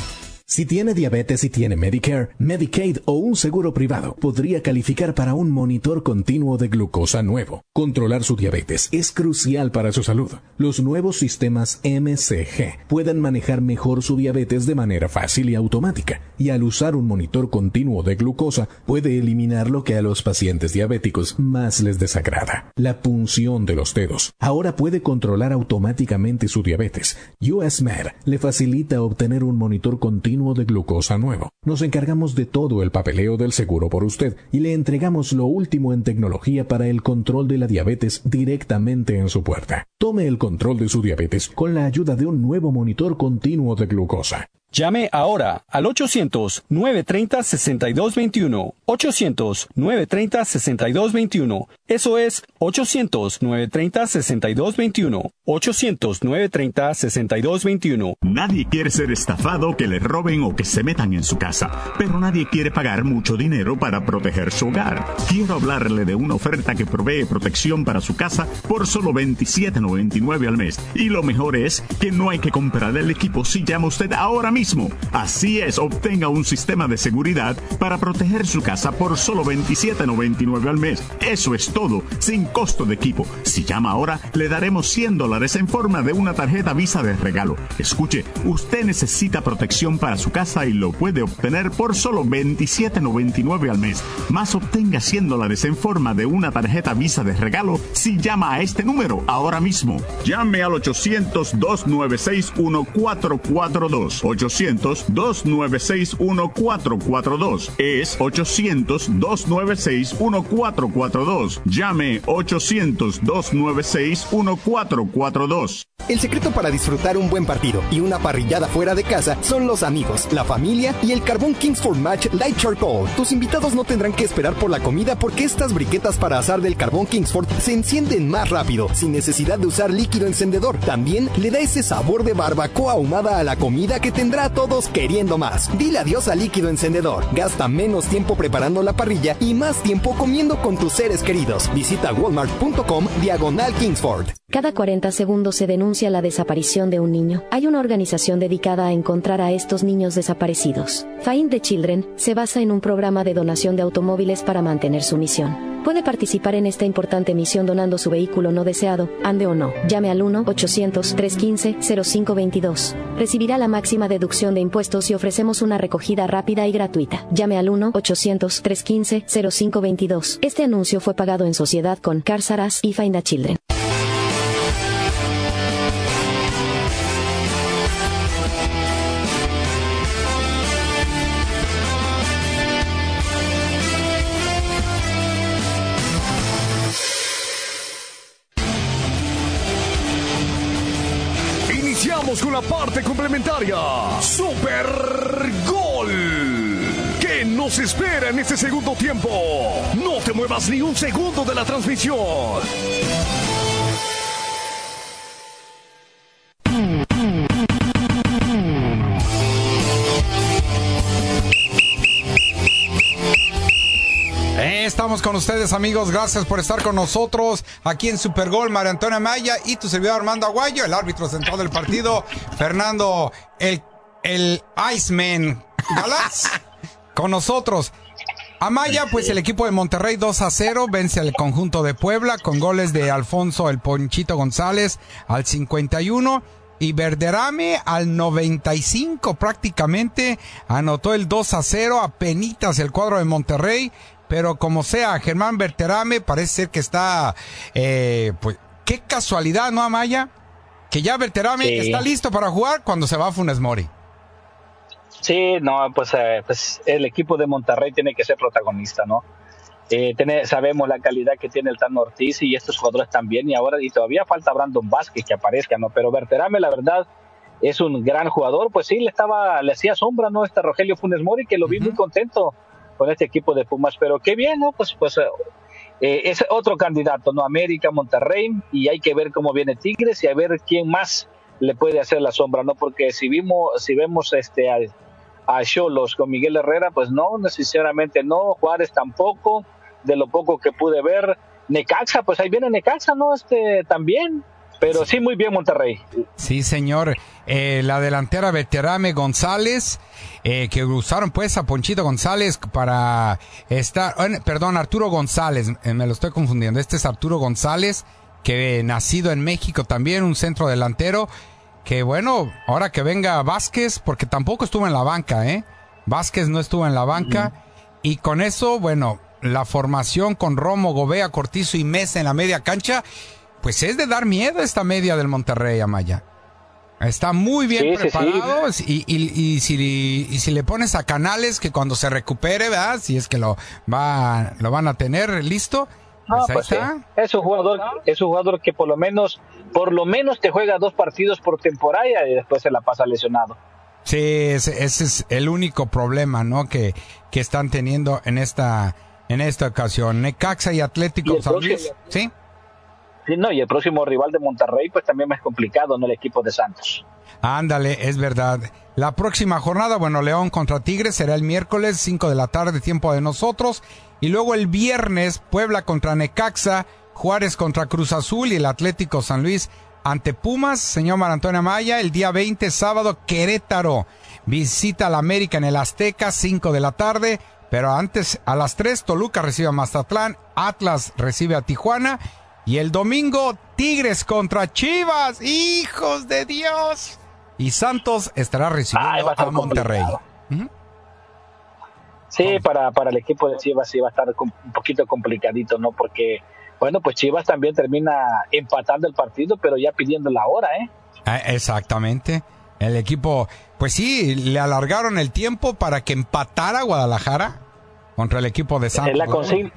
[SPEAKER 14] Si tiene diabetes y tiene Medicare, Medicaid o un seguro privado, podría calificar para un monitor continuo de glucosa nuevo. Controlar su diabetes es crucial para su salud. Los nuevos sistemas MCG pueden manejar mejor su diabetes de manera fácil y automática, y al usar un monitor continuo de glucosa puede eliminar lo que a los pacientes diabéticos más les desagrada, la punción de los dedos. Ahora puede controlar automáticamente su diabetes. USMed le facilita obtener un monitor continuo de glucosa nuevo. Nos encargamos de todo el papeleo del seguro por usted y le entregamos lo último en tecnología para el control de la diabetes directamente en su puerta. Tome el control de su diabetes con la ayuda de un nuevo monitor continuo de glucosa.
[SPEAKER 15] Llame ahora al 800-930-6221. 800-930-6221. Eso es 800-930-6221. 800-930-6221.
[SPEAKER 16] Nadie quiere ser estafado, que le roben o que se metan en su casa, pero nadie quiere pagar mucho dinero para proteger su hogar. Quiero hablarle de una oferta que provee protección para su casa por solo $27.99 al mes. Y lo mejor es que no hay que comprar el equipo si llama usted ahora mismo Así es, obtenga un sistema de seguridad para proteger su casa por solo $27.99 al mes. Eso es todo, sin costo de equipo. Si llama ahora, le daremos 100 dólares en forma de una tarjeta Visa de regalo. Escuche, usted necesita protección para su casa y lo puede obtener por solo $27.99 al mes. Más obtenga 100 dólares en forma de una tarjeta Visa de regalo si llama a este número ahora mismo. Llame al 800 296 1442 800-296-1442. Es 800-296-1442. Llame 800-296-1442.
[SPEAKER 17] El secreto para disfrutar un buen partido y una parrillada fuera de casa son los amigos, la familia y el carbón Kingsford Match Light Charcoal. Tus invitados no tendrán que esperar por la comida porque estas briquetas para asar del carbón Kingsford se encienden más rápido, sin necesidad de usar líquido encendedor. También le da ese sabor de barbacoa ahumada a la comida que tendrá todos queriendo más. Dile adiós al líquido encendedor. Gasta menos tiempo preparando la parrilla y más tiempo comiendo con tus seres queridos. Visita walmart.com diagonal Kingsford.
[SPEAKER 18] Cada 40 segundos se denuncia la desaparición de un niño. Hay una organización dedicada a encontrar a estos niños desaparecidos. Find the Children se basa en un programa de donación de automóviles para mantener su misión. Puede participar en esta importante misión donando su vehículo no deseado, ande o no. Llame al 1-800-315-0522. Recibirá la máxima deducción de impuestos y ofrecemos una recogida rápida y gratuita. Llame al 1-800-315-0522. Este anuncio fue pagado en sociedad con Carsaras y Find the Children.
[SPEAKER 2] Iniciamos con la parte complementaria. En este segundo tiempo? No te muevas ni un segundo de la transmisión.
[SPEAKER 1] Eh, Estamos con ustedes, amigos. Gracias por estar con nosotros aquí en Supergol. María Antonia Maya y tu servidor Armando Aguayo, el árbitro central del partido, Fernando, el, el Iceman Galaz, (laughs) con nosotros. Amaya, pues el equipo de Monterrey 2 a 0 vence al conjunto de Puebla con goles de Alfonso el Ponchito González al 51 y Verderame al 95 prácticamente anotó el 2 a 0 a penitas el cuadro de Monterrey, pero como sea, Germán Verderame parece ser que está, eh, pues, qué casualidad, ¿no, Amaya? Que ya Verderame
[SPEAKER 4] Sí.
[SPEAKER 1] está listo para jugar cuando se va a Funes Mori.
[SPEAKER 4] Sí, no, pues, eh, pues el equipo de Monterrey tiene que ser protagonista, ¿no? Eh, tiene- sabemos la calidad que tiene el Tan Ortiz y estos jugadores también, y ahora y todavía falta Brandon Vázquez que aparezca, ¿no? Pero Berterame, la verdad, es un gran jugador, pues sí, le estaba, le hacía sombra, ¿no? Este Rogelio Funes Mori, que lo vi muy contento con este equipo de Pumas, pero qué bien, ¿no? Pues, pues eh, es otro candidato, ¿no? América, Monterrey, y hay que ver cómo viene Tigres y a ver quién más le puede hacer la sombra, ¿no? Porque si vimos, si vemos este a Cholos con Miguel Herrera, pues no, necesariamente no, Juárez tampoco, de lo poco que pude ver, Necaxa, pues ahí viene Necaxa, ¿no? Este también, pero sí muy bien Monterrey.
[SPEAKER 1] Sí, señor. Eh, la delantera Veterame González, eh, que usaron pues a Ponchito González para estar, perdón, Arturo González, eh, me lo estoy confundiendo. Este es Arturo González, que eh, nacido en México también, un centro delantero, que bueno, ahora que venga Vázquez, porque tampoco estuvo en la banca, ¿eh? Vázquez no estuvo en la banca, y con eso, bueno, la formación con Romo, Gobea, Cortizo y Mesa en la media cancha, pues es de dar miedo esta media del Monterrey, Amaya. Está muy bien
[SPEAKER 4] Sí, sí, sí.
[SPEAKER 1] preparado Y, y- y si, y si le pones a Canales que cuando se recupere, ¿verdad? Si es que lo va lo van a tener listo,
[SPEAKER 4] No,
[SPEAKER 1] pues ahí
[SPEAKER 4] pues
[SPEAKER 1] está.
[SPEAKER 4] Es un jugador, es un jugador que por lo menos, por lo menos te juega dos partidos por temporada y después se la pasa lesionado.
[SPEAKER 1] Sí, ese, ese es el único problema, ¿no? Que, que están teniendo en esta en esta ocasión. Necaxa y Atlético
[SPEAKER 4] Y
[SPEAKER 1] San Luis. Sí.
[SPEAKER 4] Sí, no, y el próximo rival de Monterrey, pues también es complicado, ¿no? El equipo de Santos.
[SPEAKER 1] Ándale, es verdad. La próxima jornada, bueno, León contra Tigres será el miércoles, 5 de la tarde, tiempo de nosotros. Y luego el viernes, Puebla contra Necaxa, Juárez contra Cruz Azul y el Atlético San Luis ante Pumas, señor Mar Antonio Maya. El día 20, sábado, Querétaro visita al América en el Azteca, 5 de la tarde. Pero antes, a las 3, Toluca recibe a Mazatlán, Atlas recibe a Tijuana. Y el domingo, Tigres contra Chivas. ¡Hijos de Dios! Y Santos estará recibiendo
[SPEAKER 4] a
[SPEAKER 1] Monterrey.
[SPEAKER 4] Sí, para, para el equipo de Chivas sí va a estar un poquito complicadito, ¿no? Porque, bueno, pues Chivas también termina empatando el partido, pero ya pidiendo la hora, ¿eh?
[SPEAKER 1] Ah, exactamente. El equipo, pues sí, le alargaron el tiempo para que empatara Guadalajara contra el equipo de Santos.
[SPEAKER 4] Es la consigna.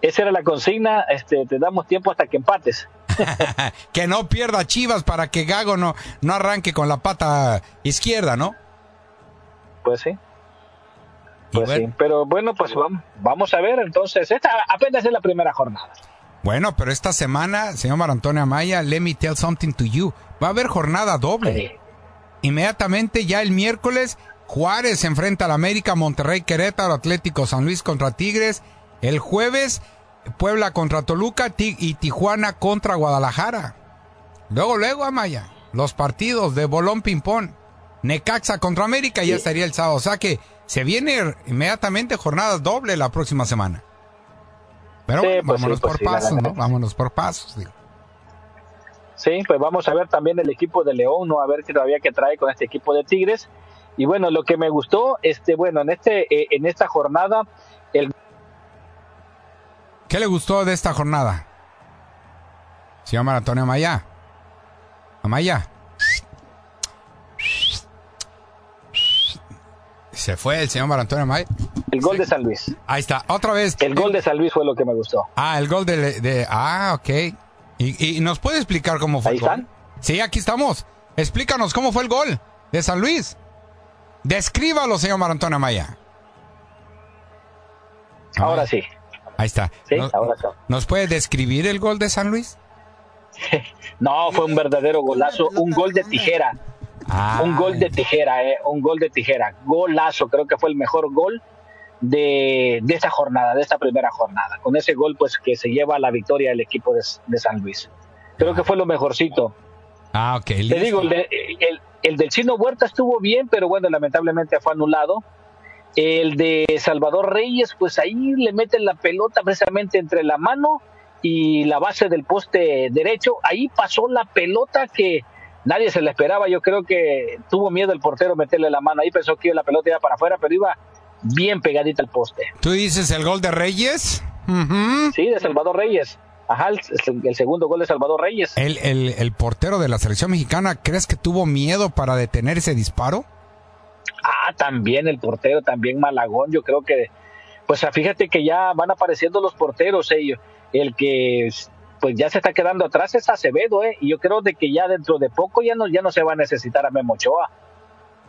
[SPEAKER 4] Esa era la consigna, este, te damos tiempo hasta que empates. (laughs)
[SPEAKER 1] que no pierda Chivas para que Gago no, no arranque con la pata izquierda, ¿no?
[SPEAKER 4] Pues sí. Pues sí. Pero bueno, pues vamos, vamos a ver. Entonces, esta apenas es la primera jornada.
[SPEAKER 1] Bueno, pero esta semana, señor Mar Antonio Amaya, let me tell something to you. Va a haber jornada doble. Inmediatamente, ya el miércoles, Juárez se enfrenta al América, Monterrey, Querétaro, Atlético San Luis contra Tigres. El jueves, Puebla contra Toluca y Tijuana contra Guadalajara. Luego, luego, Amaya, los partidos de Bolón Pimpón. Necaxa contra América ya estaría el sábado. O sea que se viene inmediatamente jornadas doble la próxima semana. Pero
[SPEAKER 4] Sí,
[SPEAKER 1] bueno,
[SPEAKER 4] pues
[SPEAKER 1] vámonos
[SPEAKER 4] pues
[SPEAKER 1] por pasos. ¿no? Vámonos por pasos. digo.
[SPEAKER 4] Sí, pues vamos a ver también el equipo de León, ¿no? A ver qué todavía que trae con este equipo de Tigres. Y bueno, lo que me gustó, este, bueno, en este, eh, en esta jornada, el
[SPEAKER 1] ¿Qué le gustó de esta jornada? Señor Mar Antonio Amaya. Amaya. Se fue el señor Mar Antonio Amaya.
[SPEAKER 4] el gol de San Luis.
[SPEAKER 1] Ahí está, otra vez.
[SPEAKER 4] El gol de San Luis fue lo que me gustó.
[SPEAKER 1] Ah, el gol de... de- ah, ok. ¿Y, y nos puede explicar cómo fue
[SPEAKER 4] Ahí
[SPEAKER 1] el gol?
[SPEAKER 4] están.
[SPEAKER 1] Sí, aquí estamos. Explícanos cómo fue el gol de San Luis. Descríbalo, señor Mar Antonio Amaya.
[SPEAKER 4] Ahora sí.
[SPEAKER 1] Ahí está.
[SPEAKER 4] Sí,
[SPEAKER 1] ¿Nos,
[SPEAKER 4] ahora sí.
[SPEAKER 1] ¿Nos puede describir el gol de San Luis? (laughs)
[SPEAKER 4] No, fue un verdadero golazo, un gol de tijera.
[SPEAKER 1] Ah,
[SPEAKER 4] Un gol de tijera, eh, un gol de tijera. Golazo, creo que fue el mejor gol de, de esta jornada, de esta primera jornada. Con ese gol, pues que se lleva la victoria el equipo de, de San Luis. Creo que fue lo mejorcito.
[SPEAKER 1] Ah, ok.
[SPEAKER 4] Te
[SPEAKER 1] listo.
[SPEAKER 4] digo, el, de- el- el del Chino Huerta estuvo bien, pero bueno, lamentablemente fue anulado. El de Salvador Reyes, pues ahí le meten la pelota precisamente entre la mano y la base del poste derecho. Ahí pasó la pelota que nadie se la esperaba. Yo creo que tuvo miedo el portero meterle la mano ahí, pensó que la pelota iba para afuera, pero iba bien pegadita al poste.
[SPEAKER 1] ¿Tú dices el gol de Reyes?
[SPEAKER 4] Sí, de Salvador Reyes. Ajá, el, el segundo gol de Salvador Reyes.
[SPEAKER 1] el, el- el portero de la selección mexicana, ¿crees que tuvo miedo para detener ese disparo?
[SPEAKER 4] Ah, también el portero, también Malagón. Yo creo que, pues fíjate que ya van apareciendo los porteros. ellos. El que pues ya se está quedando atrás es Acevedo, ¿eh? Y yo creo de que ya dentro de poco ya no, ya no se va a necesitar a Memo Ochoa.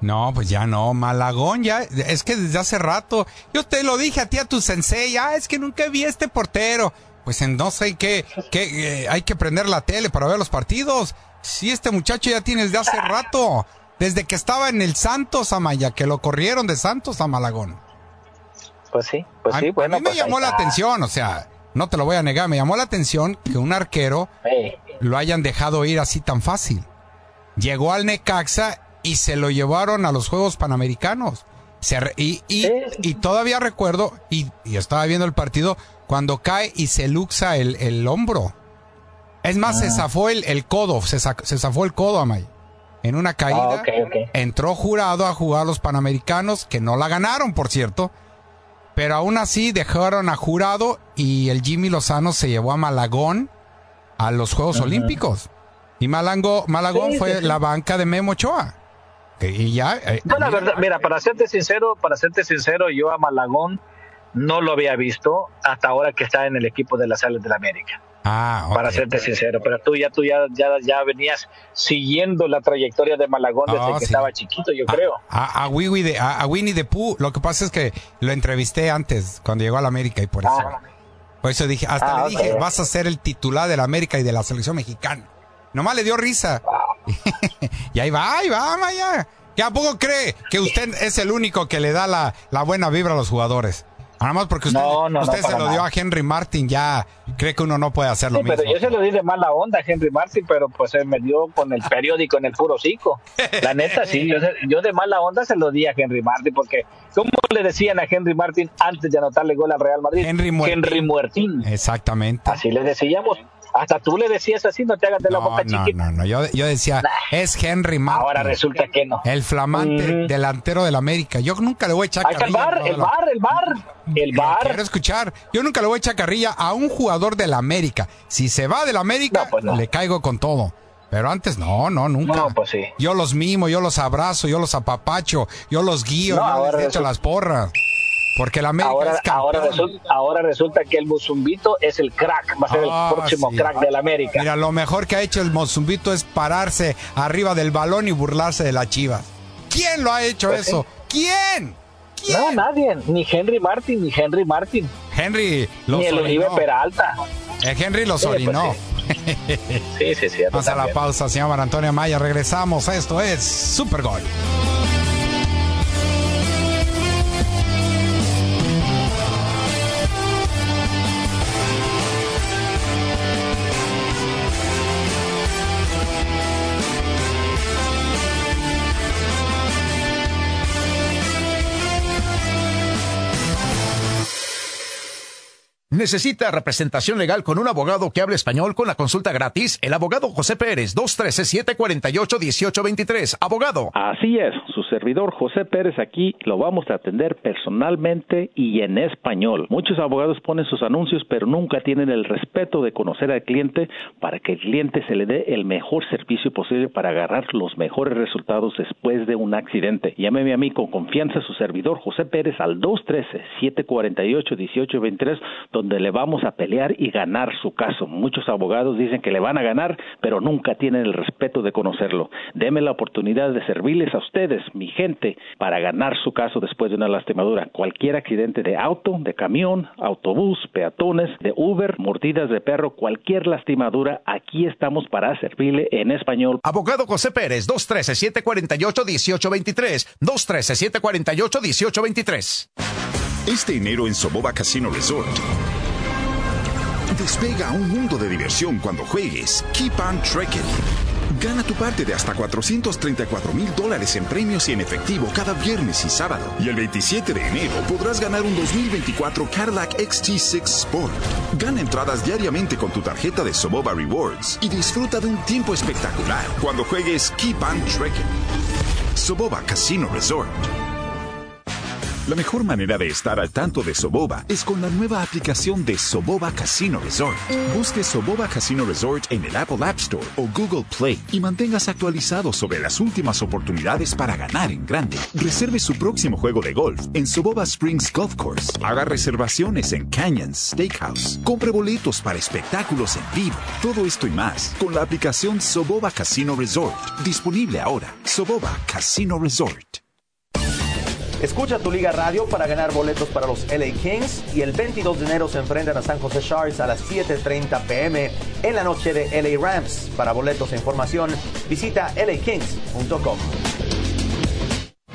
[SPEAKER 1] No, pues ya no, Malagón ya, es que desde hace rato, yo te lo dije a ti, a tu sensei, ah, es que nunca vi a este portero. Pues en no sé qué, qué eh, hay que prender la tele para ver los partidos. Sí, este muchacho ya tiene desde hace rato, desde que estaba en el Santos Amaya, que lo corrieron de Santos a Malagón.
[SPEAKER 4] Pues sí, pues
[SPEAKER 1] a,
[SPEAKER 4] sí, bueno.
[SPEAKER 1] a mí me
[SPEAKER 4] pues
[SPEAKER 1] llamó la atención, o sea, no te lo voy a negar, me llamó la atención que un arquero lo hayan dejado ir así tan fácil. Llegó al Necaxa y se lo llevaron a los Juegos Panamericanos. Se re- y, y, y todavía recuerdo, y, y estaba viendo el partido, cuando cae y se luxa el, el hombro. Es más, se
[SPEAKER 4] Ah.
[SPEAKER 1] zafó el, el codo, se, sa- se zafó el codo, Amay. En una caída,
[SPEAKER 4] Ah, ok.
[SPEAKER 1] entró jurado a jugar a los Panamericanos, que no la ganaron, por cierto. Pero aún así dejaron a jurado y el Jimmy Lozano se llevó a Malagón a los Juegos. Olímpicos. Y Malango, Malagón
[SPEAKER 4] Sí,
[SPEAKER 1] fue
[SPEAKER 4] sí,
[SPEAKER 1] la banca de Memo Ochoa. Y ya. eh,
[SPEAKER 4] No, la verdad, mira, para serte sincero, para serte sincero, yo a Malagón no lo había visto hasta ahora que está en el equipo de las Sales del América.
[SPEAKER 1] Ah.
[SPEAKER 4] Para serte sincero, pero tú ya tú ya, ya, ya venías siguiendo la trayectoria de Malagón desde
[SPEAKER 1] Ah,
[SPEAKER 4] que
[SPEAKER 1] sí.
[SPEAKER 4] estaba chiquito, yo creo.
[SPEAKER 1] A, a, de, a, Winnie the Pooh, lo que pasa es que lo entrevisté antes, cuando llegó a la América, y por eso. Por eso dije, hasta
[SPEAKER 4] Ah,
[SPEAKER 1] le dije, vas a ser el titular de la América y de la selección mexicana. Nomás le dio risa. (laughs) y ahí va, ahí va, Maya. ¿Que a poco cree que usted es el único que le da la, la buena vibra a los jugadores? Nada más porque usted,
[SPEAKER 4] No, no, no,
[SPEAKER 1] usted se lo dio a Henry Martin, ya cree que uno no puede hacer lo
[SPEAKER 4] Sí, pero
[SPEAKER 1] mismo.
[SPEAKER 4] yo se lo di de mala onda a Henry Martin, pero pues él me dio con el periódico en el puro cico. (laughs) La neta, sí, yo, se- yo de mala onda se lo di a Henry Martin, porque ¿cómo le decían a Henry Martin antes de anotarle gol al Real Madrid?
[SPEAKER 1] Henry Muertín.
[SPEAKER 4] Henry Muertín.
[SPEAKER 1] Exactamente.
[SPEAKER 4] Así le decíamos. Hasta tú le decías así, no te hagas de la
[SPEAKER 1] No,
[SPEAKER 4] boca
[SPEAKER 1] no,
[SPEAKER 4] chiquita.
[SPEAKER 1] no, no. Yo, yo decía, es Henry Martin.
[SPEAKER 4] Ahora resulta que no.
[SPEAKER 1] El flamante
[SPEAKER 4] Ujú.
[SPEAKER 1] delantero del América. Yo nunca le voy a echar
[SPEAKER 4] está el
[SPEAKER 1] carrilla.
[SPEAKER 4] bar, el bar, el bar, el bar.
[SPEAKER 1] Quiero escuchar. Yo nunca le voy a echar carrilla a un jugador del América. Si se va del América, le caigo con todo. Pero antes no, no, nunca.
[SPEAKER 4] No, pues sí.
[SPEAKER 1] Yo los mimo, yo los abrazo, yo los apapacho, yo los guío,
[SPEAKER 4] No,
[SPEAKER 1] yo les echo las porras. Porque el América
[SPEAKER 4] Ahora,
[SPEAKER 1] es
[SPEAKER 4] ahora, resulta, ahora resulta que el Musumbito es el crack, va a ser
[SPEAKER 1] Ah,
[SPEAKER 4] el próximo
[SPEAKER 1] sí.
[SPEAKER 4] crack del América.
[SPEAKER 1] Mira, lo mejor que ha hecho el Mozumbito es pararse arriba del balón y burlarse de la chiva. ¿Quién lo ha hecho
[SPEAKER 4] Pues
[SPEAKER 1] eso? ¿Quién?
[SPEAKER 4] No, nadie, ni Henry Martin, ni Henry Martin,
[SPEAKER 1] Henry los
[SPEAKER 4] ni el
[SPEAKER 1] orinó.
[SPEAKER 4] Peralta.
[SPEAKER 1] El Henry los
[SPEAKER 4] Sí, pues
[SPEAKER 1] orinó.
[SPEAKER 4] Sí, sí, sí.
[SPEAKER 1] Vamos a la pausa, señor Antonio Maya. Regresamos. Esto es Super Gol.
[SPEAKER 19] ¿Necesita representación legal con un abogado que hable español con la consulta gratis? El abogado José Pérez, 213-748-1823. Abogado.
[SPEAKER 20] Así es, su servidor José Pérez aquí lo vamos a atender personalmente y en español. Muchos abogados ponen sus anuncios pero nunca tienen el respeto de conocer al cliente para que el cliente se le dé el mejor servicio posible para agarrar los mejores resultados después de un accidente. Llámeme a mí con confianza su servidor José Pérez al 213-748-1823 donde le vamos a pelear y ganar su caso. Muchos abogados dicen que le van a ganar, pero nunca tienen el respeto de conocerlo. Deme la oportunidad de servirles a ustedes, mi gente, para ganar su caso después de una lastimadura. Cualquier accidente de auto, de camión, autobús, peatones, de Uber, mordidas de perro, cualquier lastimadura, aquí estamos para servirle en español.
[SPEAKER 19] Abogado José Pérez, 213-748-1823. 213-748-1823.
[SPEAKER 21] Este enero en Soboba Casino Resort. Despega a un mundo de diversión cuando juegues Keep on Trekking. Gana tu parte de hasta 434 mil dólares en premios y en efectivo cada viernes y sábado. Y el 27 de enero podrás ganar un 2024 Cadillac XT6 Sport. Gana entradas diariamente con tu tarjeta de Soboba Rewards y disfruta de un tiempo espectacular cuando juegues Keep on Trekking. Soboba Casino Resort. La mejor manera de estar al tanto de Soboba es con la nueva aplicación de Soboba Casino Resort. Busque Soboba Casino Resort en el Apple App Store o Google Play y manténgase actualizado sobre las últimas oportunidades para ganar en grande. Reserve su próximo juego de golf en Soboba Springs Golf Course. Haga reservaciones en Canyons Steakhouse. Compre boletos para espectáculos en vivo. Todo esto y más con la aplicación Soboba Casino Resort. Disponible ahora. Soboba Casino Resort.
[SPEAKER 22] Escucha tu Liga Radio para ganar boletos para los LA Kings y el 22 de enero se enfrentan a San José Sharks a las 7.30 pm en la noche de LA Rams. Para boletos e información visita lakings.com.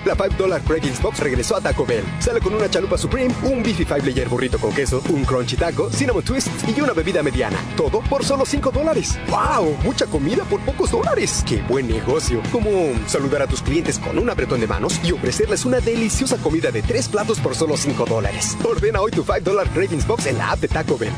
[SPEAKER 17] La 5 Dollar Crackings Box regresó a Taco Bell. Sale con una chalupa Supreme, un Beefy 5 Layer burrito con queso, un Crunchy Taco, Cinnamon Twist y una bebida mediana. Todo por solo 5 dólares. ¡Wow! Mucha comida por pocos dólares. ¡Qué buen negocio! Como saludar a tus clientes con un apretón de manos y ofrecerles una deliciosa comida de 3 platos por solo 5 dólares. Ordena hoy tu 5 Dollar Cravings Box en la app de Taco Bell.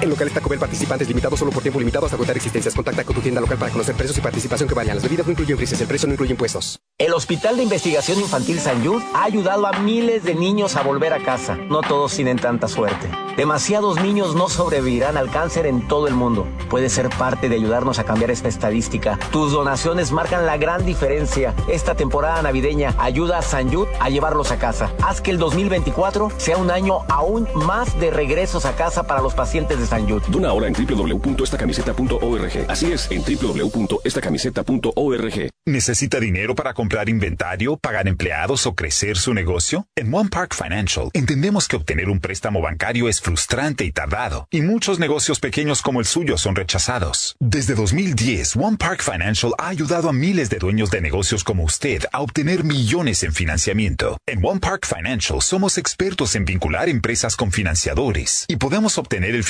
[SPEAKER 17] En locales Taco Bell participantes limitados solo por tiempo limitado hasta agotar existencias. Contacta con tu tienda local para conocer precios y participación que varían. Las bebidas no incluyen frises. El precio no incluye impuestos.
[SPEAKER 19] El Hospital de Investigación Infantil San Jude ha ayudado a miles de niños a volver a casa. No todos tienen tanta suerte. Demasiados niños no sobrevivirán al cáncer en todo el mundo. Puedes ser parte de ayudarnos a cambiar esta estadística. Tus donaciones marcan la gran diferencia. Esta temporada navideña ayuda a San Jude a llevarlos a casa. Haz que el 2024 sea un año aún más de regresos a casa para los pacientes de San Jude.
[SPEAKER 23] Dona ahora en www.estacamiseta.org. Así es, en www.estacamiseta.org.
[SPEAKER 21] ¿Necesita dinero para comprar inventario, pagar empleados o crecer su negocio? En One Park Financial entendemos que obtener un préstamo bancario es frustrante y tardado, y muchos negocios pequeños como el suyo son rechazados. Desde 2010, One Park Financial ha ayudado a miles de dueños de negocios como usted a obtener millones en financiamiento. En One Park Financial somos expertos en vincular empresas con financiadores y podemos obtener el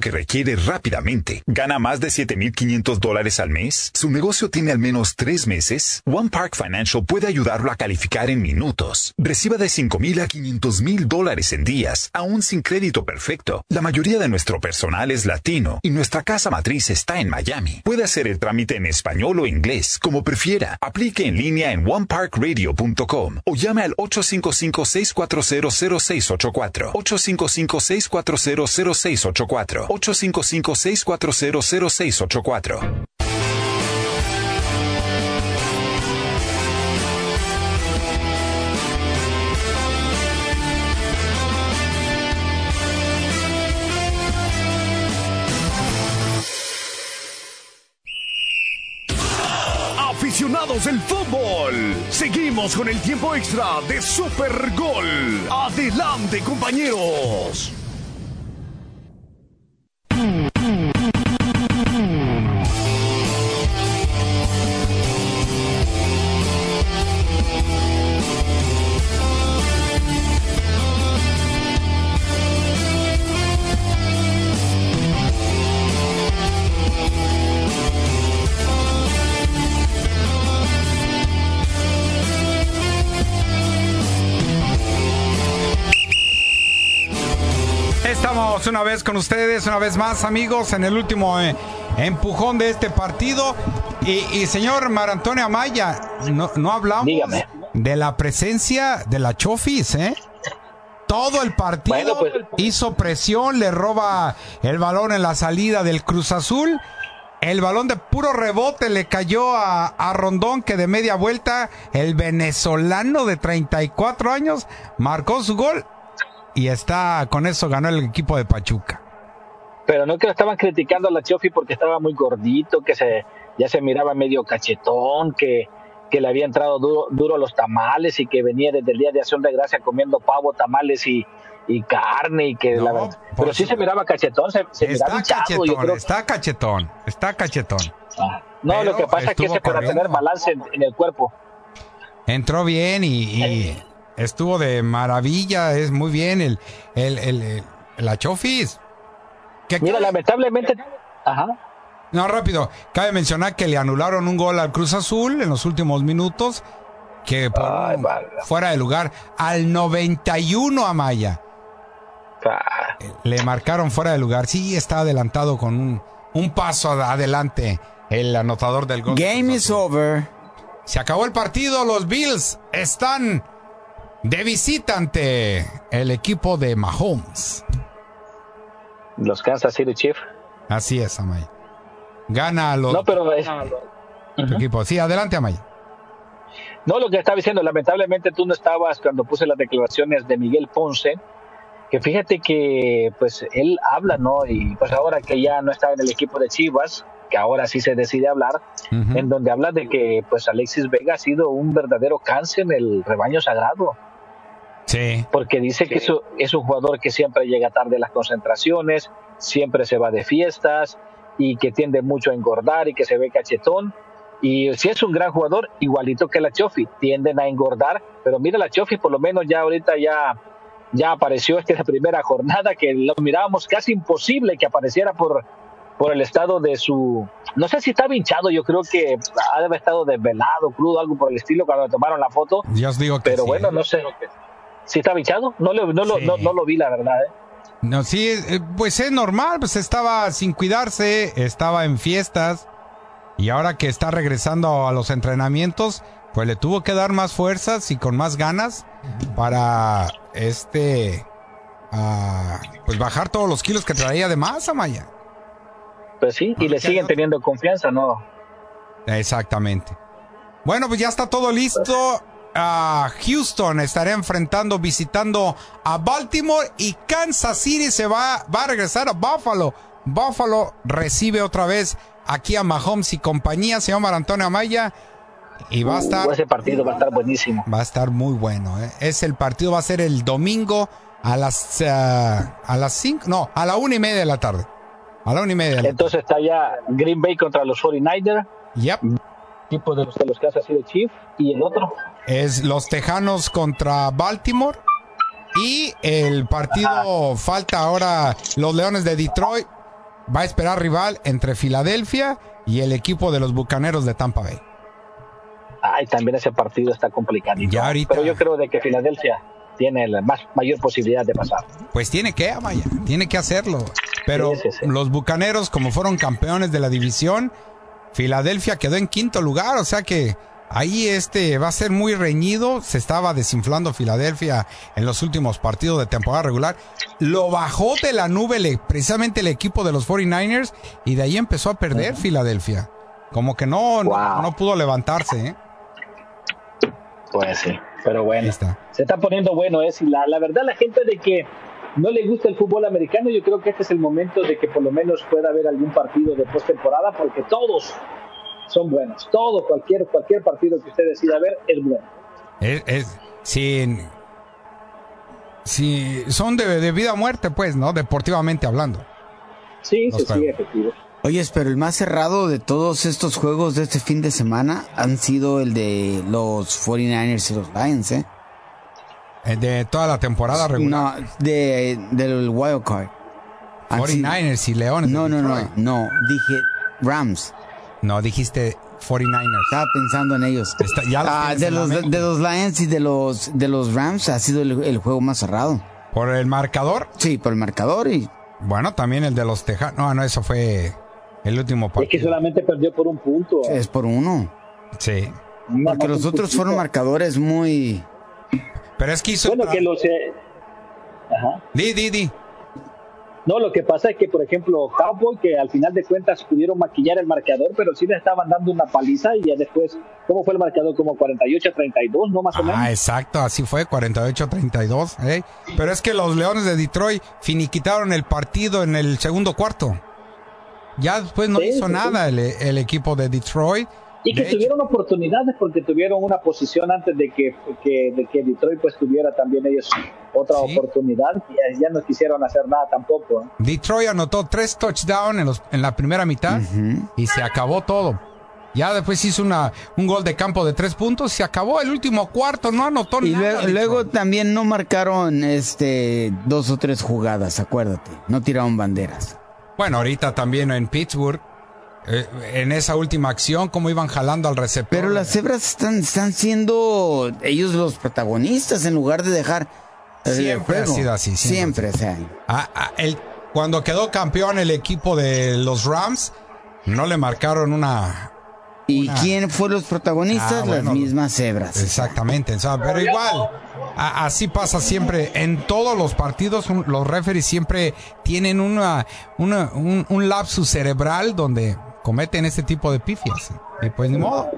[SPEAKER 21] que requiere rápidamente. ¿Gana más de 7.500 dólares al mes? ¿Su negocio tiene al menos tres meses? One Park Financial puede ayudarlo a calificar en minutos. Reciba de 5.000 a 500.000 dólares en días, aún sin crédito perfecto. La mayoría de nuestro personal es latino y nuestra casa matriz está en Miami. Puede hacer el trámite en español o inglés, como prefiera. Aplique en línea en oneparkradio.com o llame al 855-640-0684. 855-640-0684. 855-640-0684.
[SPEAKER 2] Aficionados del fútbol, seguimos con el tiempo extra de Super Gol. Adelante, compañeros.
[SPEAKER 1] Con ustedes, una vez más, amigos, en el último eh, empujón de este partido. Y, y señor Mar Antonio Amaya, no, no hablamos de la presencia de la Chofis, ¿eh? Todo el partido
[SPEAKER 4] pues,
[SPEAKER 1] hizo presión, le roba el balón en la salida del Cruz Azul. El balón de puro rebote le cayó a, a Rondón, que de media vuelta, el venezolano de 34 años, marcó su gol y está con eso ganó el equipo de Pachuca.
[SPEAKER 4] Pero no que lo estaban criticando a la Chofi porque estaba muy gordito, que se ya se miraba medio cachetón, que, que le había entrado duro, duro los tamales y que venía desde el día de acción de gracia comiendo pavo, tamales y, y carne y que la verdad- pero sí se miraba cachetón, se, se miraba
[SPEAKER 1] Está
[SPEAKER 4] yo
[SPEAKER 1] cachetón,
[SPEAKER 4] creo.
[SPEAKER 1] está cachetón, está cachetón.
[SPEAKER 4] No, lo que pasa es que ese para tener balance en, en el cuerpo.
[SPEAKER 1] Entró bien y, y estuvo de maravilla, es muy bien el, el, el, el- la Chofis.
[SPEAKER 4] Mira, lamentablemente, ajá.
[SPEAKER 1] No, rápido. Cabe mencionar que le anularon un gol al Cruz Azul en los últimos minutos. Que por fuera de lugar. Al 91 a Maya. Le marcaron fuera de lugar. Sí, está adelantado con un, un paso ad- adelante el anotador del gol.
[SPEAKER 3] Game is over.
[SPEAKER 1] Se acabó el partido. Los Bills están de visita ante el equipo de Mahomes.
[SPEAKER 4] Los Kansas City Chiefs.
[SPEAKER 1] Así es, Amaya. Gana a los
[SPEAKER 4] No, pero es-
[SPEAKER 1] tu equipo. Sí, adelante, Amaya.
[SPEAKER 4] No, lo que estaba diciendo, lamentablemente tú no estabas cuando puse las declaraciones de Miguel Ponce, que fíjate que pues él habla, ¿no? Y pues ahora que ya no está en el equipo de Chivas, que ahora sí se decide hablar, en donde habla de que pues Alexis Vega ha sido un verdadero cáncer en el rebaño sagrado.
[SPEAKER 1] Sí.
[SPEAKER 4] Porque dice que eso es un jugador que siempre llega tarde a las concentraciones, siempre se va de fiestas y que tiende mucho a engordar y que se ve cachetón. Y si es un gran jugador, igualito que la Chofi, tienden a engordar, pero mira la Chofi por lo menos ya ahorita ya ya apareció esta es (laughs) la primera jornada que lo mirábamos casi imposible que apareciera por por el estado de su no sé si estaba hinchado, yo creo que ha de haber estado desvelado, crudo, algo por el estilo cuando tomaron la foto.
[SPEAKER 1] Ya os digo que
[SPEAKER 4] Pero
[SPEAKER 1] sí.
[SPEAKER 4] bueno, no sé. ¿Sí estaba hinchado? No, le- no, lo- no, no lo vi, la verdad. ¿eh?
[SPEAKER 1] No, sí, eh, pues es normal, pues estaba sin cuidarse, estaba en fiestas y ahora que está regresando a los entrenamientos, pues le tuvo que dar más fuerzas y con más ganas para este ah, pues bajar todos los kilos que traía de más, Amaya.
[SPEAKER 4] Pues sí, y le siguen teniendo confianza, ¿no?
[SPEAKER 1] Exactamente. Bueno, pues ya está todo listo. Ah, Houston estará enfrentando, visitando a Baltimore y Kansas City se va, va a regresar a Buffalo. Buffalo recibe otra vez aquí a Mahomes y compañía, se llama Antonio Amaya. Y va a estar.
[SPEAKER 4] Uh, ese partido va a estar buenísimo.
[SPEAKER 1] Va a estar muy bueno. ¿eh? Es el partido, va a ser el domingo a las ah, a las 5, no, a la una y media de la tarde. A la una y media. de la
[SPEAKER 4] Entonces está ya Green Bay contra los 49ers.
[SPEAKER 1] Yep.
[SPEAKER 4] De los, de los Kansas City Chiefs. Y el otro.
[SPEAKER 1] Es los Tejanos contra Baltimore. Y el partido falta ahora los Leones de Detroit. Va a esperar rival entre Filadelfia y el equipo de los Bucaneros de Tampa Bay.
[SPEAKER 4] Ay, también ese partido está complicadito.
[SPEAKER 1] Ya ahorita-
[SPEAKER 4] Pero yo creo de que Filadelfia tiene la más mayor posibilidad de pasar.
[SPEAKER 1] Pues tiene que, Amaya, tiene que hacerlo. Pero
[SPEAKER 4] Sí, sí, sí.
[SPEAKER 1] los Bucaneros, como fueron campeones de la división, Filadelfia quedó en quinto lugar, o sea que ahí este va a ser muy reñido. Se estaba desinflando Filadelfia en los últimos partidos de temporada regular. Lo bajó de la nube le- precisamente el equipo de los 49ers y de ahí empezó a perder Filadelfia. Como que no, no, no pudo levantarse, ¿eh?
[SPEAKER 4] Pues sí, pero bueno. Se está poniendo bueno, es y la, la verdad la gente de que no le gusta el fútbol americano, yo creo que este es el momento de que por lo menos pueda haber algún partido de postemporada, porque todos son buenos, todo, cualquier, cualquier partido que usted decida ver es bueno.
[SPEAKER 1] Es, es- sin, si son de, de vida o muerte, pues, ¿no? Deportivamente hablando.
[SPEAKER 4] Sí,
[SPEAKER 1] Los
[SPEAKER 4] sí, efectivo.
[SPEAKER 3] Oyes, pero el más cerrado de todos estos juegos de este fin de semana han sido el de los 49ers y los Lions, ¿eh?
[SPEAKER 1] Eh, De toda la temporada regular.
[SPEAKER 3] No, de, del wild card. Han sido-
[SPEAKER 1] 49ers y Leones.
[SPEAKER 3] No, no, no, no, dije Rams.
[SPEAKER 1] No, dijiste 49ers.
[SPEAKER 3] Estaba pensando en ellos.
[SPEAKER 1] ya los
[SPEAKER 3] Ah, de los de, los Lions y de los de los Rams ha sido el, el juego más cerrado.
[SPEAKER 1] ¿Por el marcador?
[SPEAKER 3] Sí, por el marcador y
[SPEAKER 1] Bueno, también el de los Tejanos. No, no, eso fue el último
[SPEAKER 4] Es que
[SPEAKER 1] partido.
[SPEAKER 4] solamente perdió por un punto.
[SPEAKER 3] es por uno.
[SPEAKER 1] Sí.
[SPEAKER 3] Porque los otros fueron marcadores muy
[SPEAKER 1] Pero es que hizo.
[SPEAKER 4] Bueno, que los... eh, Ajá.
[SPEAKER 1] Di, di, di.
[SPEAKER 4] No, lo que pasa es que, por ejemplo, Cowboy, que al final de cuentas pudieron maquillar el marcador, pero sí le estaban dando una paliza y ya después, ¿cómo fue el marcador? Como 48-32, ¿no? Más o menos.
[SPEAKER 1] Ah, exacto, así fue, 48-32. ¿eh? Pero es que los Leones de Detroit finiquitaron el partido en el segundo cuarto. Ya después no
[SPEAKER 4] Sí,
[SPEAKER 1] hizo
[SPEAKER 4] sí,
[SPEAKER 1] nada el, el equipo de Detroit.
[SPEAKER 4] Y que
[SPEAKER 1] De hecho,
[SPEAKER 4] tuvieron oportunidades porque tuvieron una posición antes de que, que- de que Detroit pues tuviera también ellos otra oportunidad y ya- ya no quisieron hacer nada tampoco. ¿eh?
[SPEAKER 1] Detroit anotó tres touchdowns en, los- en la primera mitad y se acabó todo. Ya después hizo una, un gol de campo de tres puntos, se acabó el último cuarto, no anotó
[SPEAKER 3] y
[SPEAKER 1] nada.
[SPEAKER 3] luego, luego también no marcaron este dos o tres jugadas, acuérdate. No tiraron banderas.
[SPEAKER 1] Bueno, ahorita también en Pittsburgh, eh, en esa última acción, cómo iban jalando al receptor.
[SPEAKER 3] Pero las cebras están, están siendo ellos los protagonistas en lugar de dejar
[SPEAKER 1] Siempre ha sido así, siempre.
[SPEAKER 3] Siempre, o sea.
[SPEAKER 1] Ah, ah, el- cuando quedó campeón el equipo de los Rams, no le marcaron una...
[SPEAKER 3] ¿Y
[SPEAKER 1] una-
[SPEAKER 3] quién fue los protagonistas?
[SPEAKER 1] Ah, bueno,
[SPEAKER 3] Las mismas cebras.
[SPEAKER 1] Exactamente, o sea, pero igual, así pasa siempre. En todos los partidos, los referees siempre tienen una, una- un, un lapsus cerebral donde cometen este tipo de pifias. Y pues ni modo.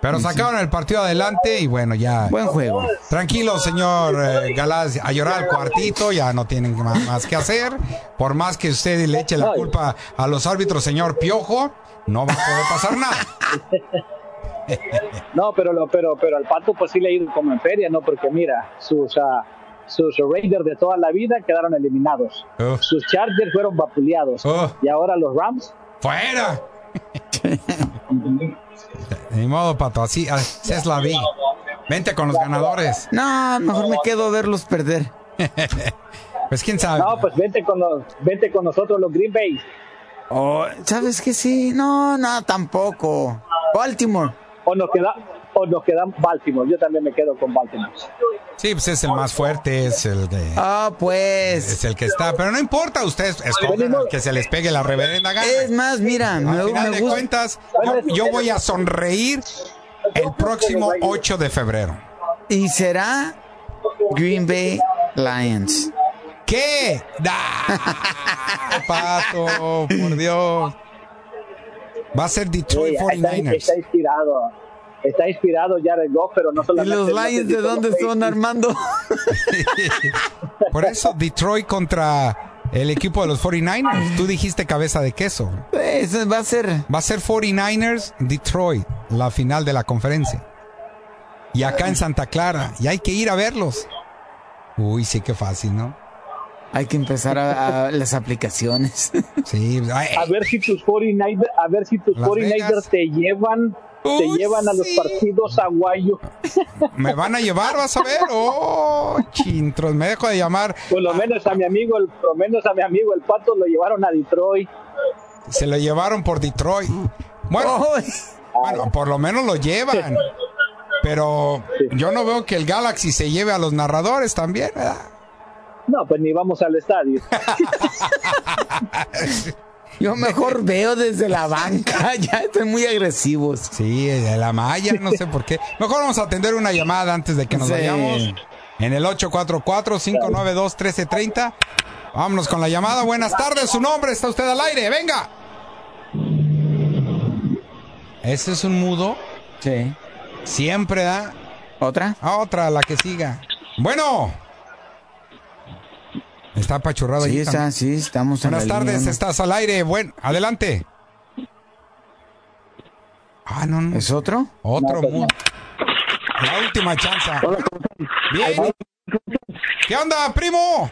[SPEAKER 1] Pero sacaron el partido adelante y bueno, ya.
[SPEAKER 3] Buen juego.
[SPEAKER 1] Tranquilo, señor eh, Galás, a llorar al cuartito, ya no tienen más, más que hacer. Por más que usted le eche la culpa a los árbitros, señor Piojo, no va a poder pasar nada. (laughs)
[SPEAKER 4] No, pero, lo, pero, pero al Pato pues sí le ha ido como en feria, ¿no? Porque mira, sus, ah, sus Raiders de toda la vida quedaron eliminados. Sus Chargers fueron vapuleados. Y ahora los Rams.
[SPEAKER 1] ¡Fuera! Ni modo, Pato, así, así es la vida. Vente con los ganadores.
[SPEAKER 3] No, mejor me quedo a verlos perder. (laughs)
[SPEAKER 1] pues quién sabe.
[SPEAKER 4] No, pues vente con, los, vente con nosotros los Green Bay.
[SPEAKER 3] Oh, ¿Sabes qué? Sí, no, no, tampoco. Baltimore.
[SPEAKER 4] O nos queda o nos queda Baltimore. Yo también me quedo con Baltimore.
[SPEAKER 1] Sí, pues es el más fuerte, es el de...
[SPEAKER 3] Ah, pues.
[SPEAKER 1] Es el que está, pero no importa, ustedes escogen que se les pegue la reverenda gana.
[SPEAKER 3] Es más, mira, me,
[SPEAKER 1] Al final
[SPEAKER 3] me
[SPEAKER 1] de
[SPEAKER 3] gusta.
[SPEAKER 1] cuentas, yo, yo voy a sonreír el próximo 8 de febrero.
[SPEAKER 3] Y será Green Bay Lions.
[SPEAKER 1] ¿Qué? ¡Da! (laughs) Pato, por Dios. Va a ser Detroit
[SPEAKER 4] Sí, está,
[SPEAKER 1] 49ers.
[SPEAKER 4] está inspirado. Está inspirado Jared Goff, pero no
[SPEAKER 3] ¿Y
[SPEAKER 4] solamente.
[SPEAKER 3] los
[SPEAKER 4] no sé
[SPEAKER 3] Lions de dónde
[SPEAKER 4] los
[SPEAKER 3] son, Armando?
[SPEAKER 1] Por eso Detroit contra el equipo de los 49ers. Tú dijiste cabeza de queso.
[SPEAKER 3] Eso va a ser.
[SPEAKER 1] Va a ser 49ers Detroit, la final de la conferencia. Y acá en Santa Clara. Y hay que ir a verlos. Uy, sí, qué fácil, ¿no?
[SPEAKER 3] Hay que empezar a, a las aplicaciones.
[SPEAKER 1] Sí, ay,
[SPEAKER 4] A ver si tus 49ers, a ver si tus
[SPEAKER 1] Las
[SPEAKER 4] 49ers
[SPEAKER 1] Vegas.
[SPEAKER 4] te llevan, te
[SPEAKER 1] Uy,
[SPEAKER 4] llevan a los
[SPEAKER 1] sí.
[SPEAKER 4] partidos a Guayo.
[SPEAKER 1] me van a llevar, vas a ver. Oh, chintros, me dejo de llamar.
[SPEAKER 4] Por lo menos a mi amigo, el, por lo menos a mi amigo el Pato lo llevaron a Detroit.
[SPEAKER 1] Se lo llevaron por Detroit. Bueno, bueno, por lo menos lo llevan. Pero yo no veo que el Galaxy se lleve a los narradores también, ¿verdad?
[SPEAKER 4] No, pues ni vamos al estadio. (laughs)
[SPEAKER 3] Yo mejor (laughs) veo desde la banca. (laughs) Ya están muy agresivos.
[SPEAKER 1] Sí, de la malla, no sé por qué. Mejor vamos a atender una llamada antes de que nos
[SPEAKER 3] Sí.
[SPEAKER 1] vayamos. En el 844-592-1330. Vámonos con la llamada. Buenas tardes, su nombre, está usted al aire, venga. ¿Ese es un mudo?
[SPEAKER 3] Sí.
[SPEAKER 1] Siempre da.
[SPEAKER 3] ¿Otra?
[SPEAKER 1] Ah, otra, la que siga. Bueno. Está apachurrado
[SPEAKER 3] Sí,
[SPEAKER 1] allí
[SPEAKER 3] está,
[SPEAKER 1] también.
[SPEAKER 3] sí, estamos en
[SPEAKER 1] Buenas tardes,
[SPEAKER 3] línea, ¿no?
[SPEAKER 1] estás al aire. Buen, adelante. Ah, no, no.
[SPEAKER 3] ¿Es otro?
[SPEAKER 1] Otro
[SPEAKER 4] No, pues.
[SPEAKER 1] La última chance. Bien. ¿Qué onda, primo?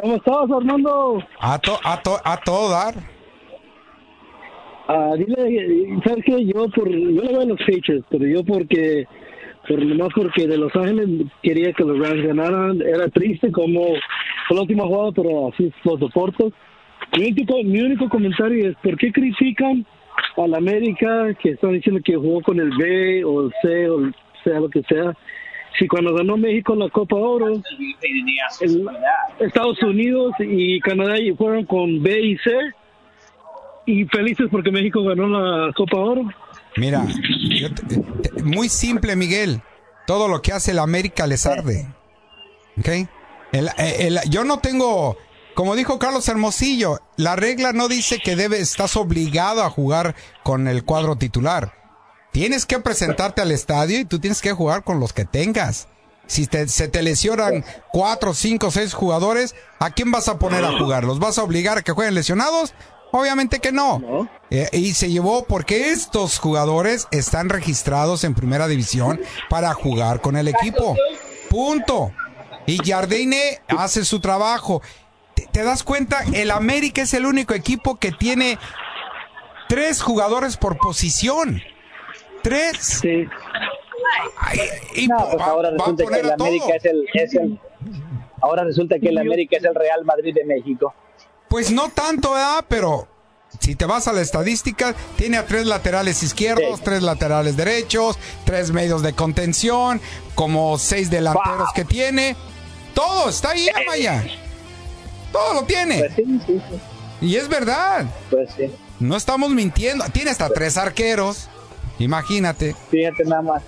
[SPEAKER 24] ¿Cómo estás, Armando?
[SPEAKER 1] A, to- a, to- a todo dar.
[SPEAKER 24] Ah, dile, ¿sabes qué? Yo, por, yo le voy a los Patriots, pero yo porque, por nomás porque de Los Ángeles quería que los Rams ganaran, era triste como fue la última jugada, pero así los soporto. Mi único, mi único comentario es, ¿por qué critican a la América que están diciendo que jugó con el B o el C o el sea lo que sea? Si cuando ganó México la Copa Oro, el- Estados Unidos y Canadá fueron con B y C, y felices porque México ganó la Copa Oro.
[SPEAKER 1] Mira, muy simple, Miguel. Todo lo que hace el América les arde. ¿Ok? El- el- yo no tengo, como dijo Carlos Hermosillo, la regla no dice que debe, estás obligado a jugar con el cuadro titular. Tienes que presentarte al estadio y tú tienes que jugar con los que tengas. Si te- se te lesionan cuatro, cinco, seis jugadores, ¿a quién vas a poner a jugar? ¿Los vas a obligar a que jueguen lesionados? Obviamente que no. Eh, y se llevó porque estos jugadores están registrados en primera división para jugar con el equipo. Punto. Y Jardine hace su trabajo. ¿Te, te das cuenta? El América es el único equipo que tiene tres jugadores por posición. Tres. Ay, y
[SPEAKER 4] No,
[SPEAKER 1] va-
[SPEAKER 4] pues ahora
[SPEAKER 1] va a
[SPEAKER 4] resulta que el. América es el, es el- ahora resulta que el América es el Real Madrid de México.
[SPEAKER 1] Pues no tanto, ¿verdad? Pero si te vas a la estadística, tiene a tres laterales izquierdos, tres laterales derechos, tres medios de contención, como seis delanteros que tiene. Todo está ahí, Amaya. Todo lo tiene. Y es verdad.
[SPEAKER 4] Pues sí.
[SPEAKER 1] No estamos mintiendo. Tiene hasta tres arqueros. Imagínate.
[SPEAKER 4] Fíjate nada más.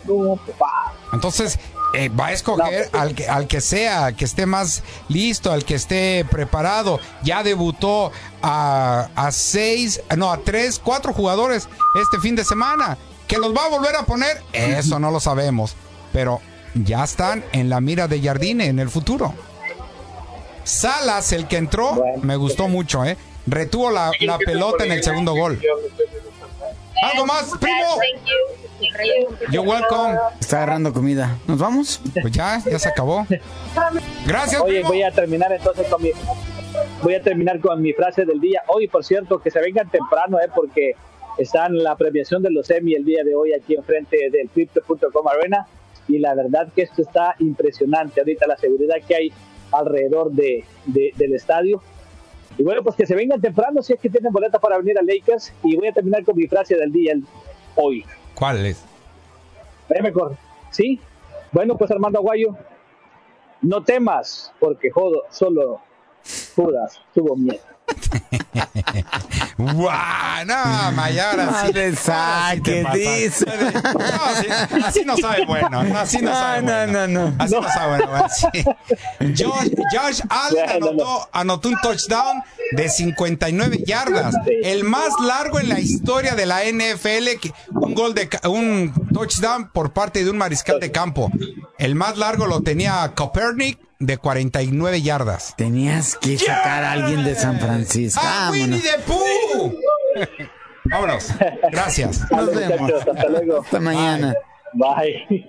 [SPEAKER 1] Entonces, eh, va a escoger al, que, al que sea, que esté más listo, al que esté preparado. Ya debutó a, a seis, no, a tres, cuatro jugadores este fin de semana. ¿Que los va a volver a poner? Eso no lo sabemos. Pero ya están en la mira de Jardine en el futuro. Salas, el que entró, me gustó mucho, ¿eh? Retuvo la, la pelota en el segundo gol. ¿Algo más, primo? You're welcome.
[SPEAKER 3] Está agarrando comida. ¿Nos vamos?
[SPEAKER 1] Pues ya, ya se acabó. Gracias.
[SPEAKER 4] Oye, voy a terminar entonces con mi voy a terminar con mi frase del día. Hoy, por cierto, que se vengan temprano, eh, porque está en la premiación de los Emmy el día de hoy aquí enfrente del Crypto.com Arena y la verdad que esto está impresionante. Ahorita la seguridad que hay alrededor de, de- del estadio. Y bueno, pues que se vengan temprano si es que tienen boleta para venir a Lakers. Y voy a terminar con mi frase del día el- hoy.
[SPEAKER 1] ¿Cuál es?
[SPEAKER 4] ¿Sí? Bueno, pues Armando Aguayo, no temas, porque jodo, solo Judas tuvo miedo.
[SPEAKER 1] ¡Guau! No, Mayara, sí.
[SPEAKER 3] Madre sa, ¿qué dice?
[SPEAKER 1] No, sí, así no sabe bueno. no, Así no sabe
[SPEAKER 3] no,
[SPEAKER 1] bueno.
[SPEAKER 3] no, no.
[SPEAKER 1] Así no, sabe bueno. Josh, Josh Allen anotó, anotó un touchdown de 59 yardas. El más largo en la historia de la NFL. que- Un gol de un touchdown por parte de un mariscal de campo. El más largo lo tenía Copernic de 49 yardas.
[SPEAKER 3] Tenías que sacar a alguien de San Francisco.
[SPEAKER 1] ¡Ah, Winnie
[SPEAKER 3] Vámonos.
[SPEAKER 1] the Pooh! Vámonos. Gracias.
[SPEAKER 3] Nos vemos.
[SPEAKER 4] Hasta luego.
[SPEAKER 3] Hasta mañana.
[SPEAKER 4] Bye.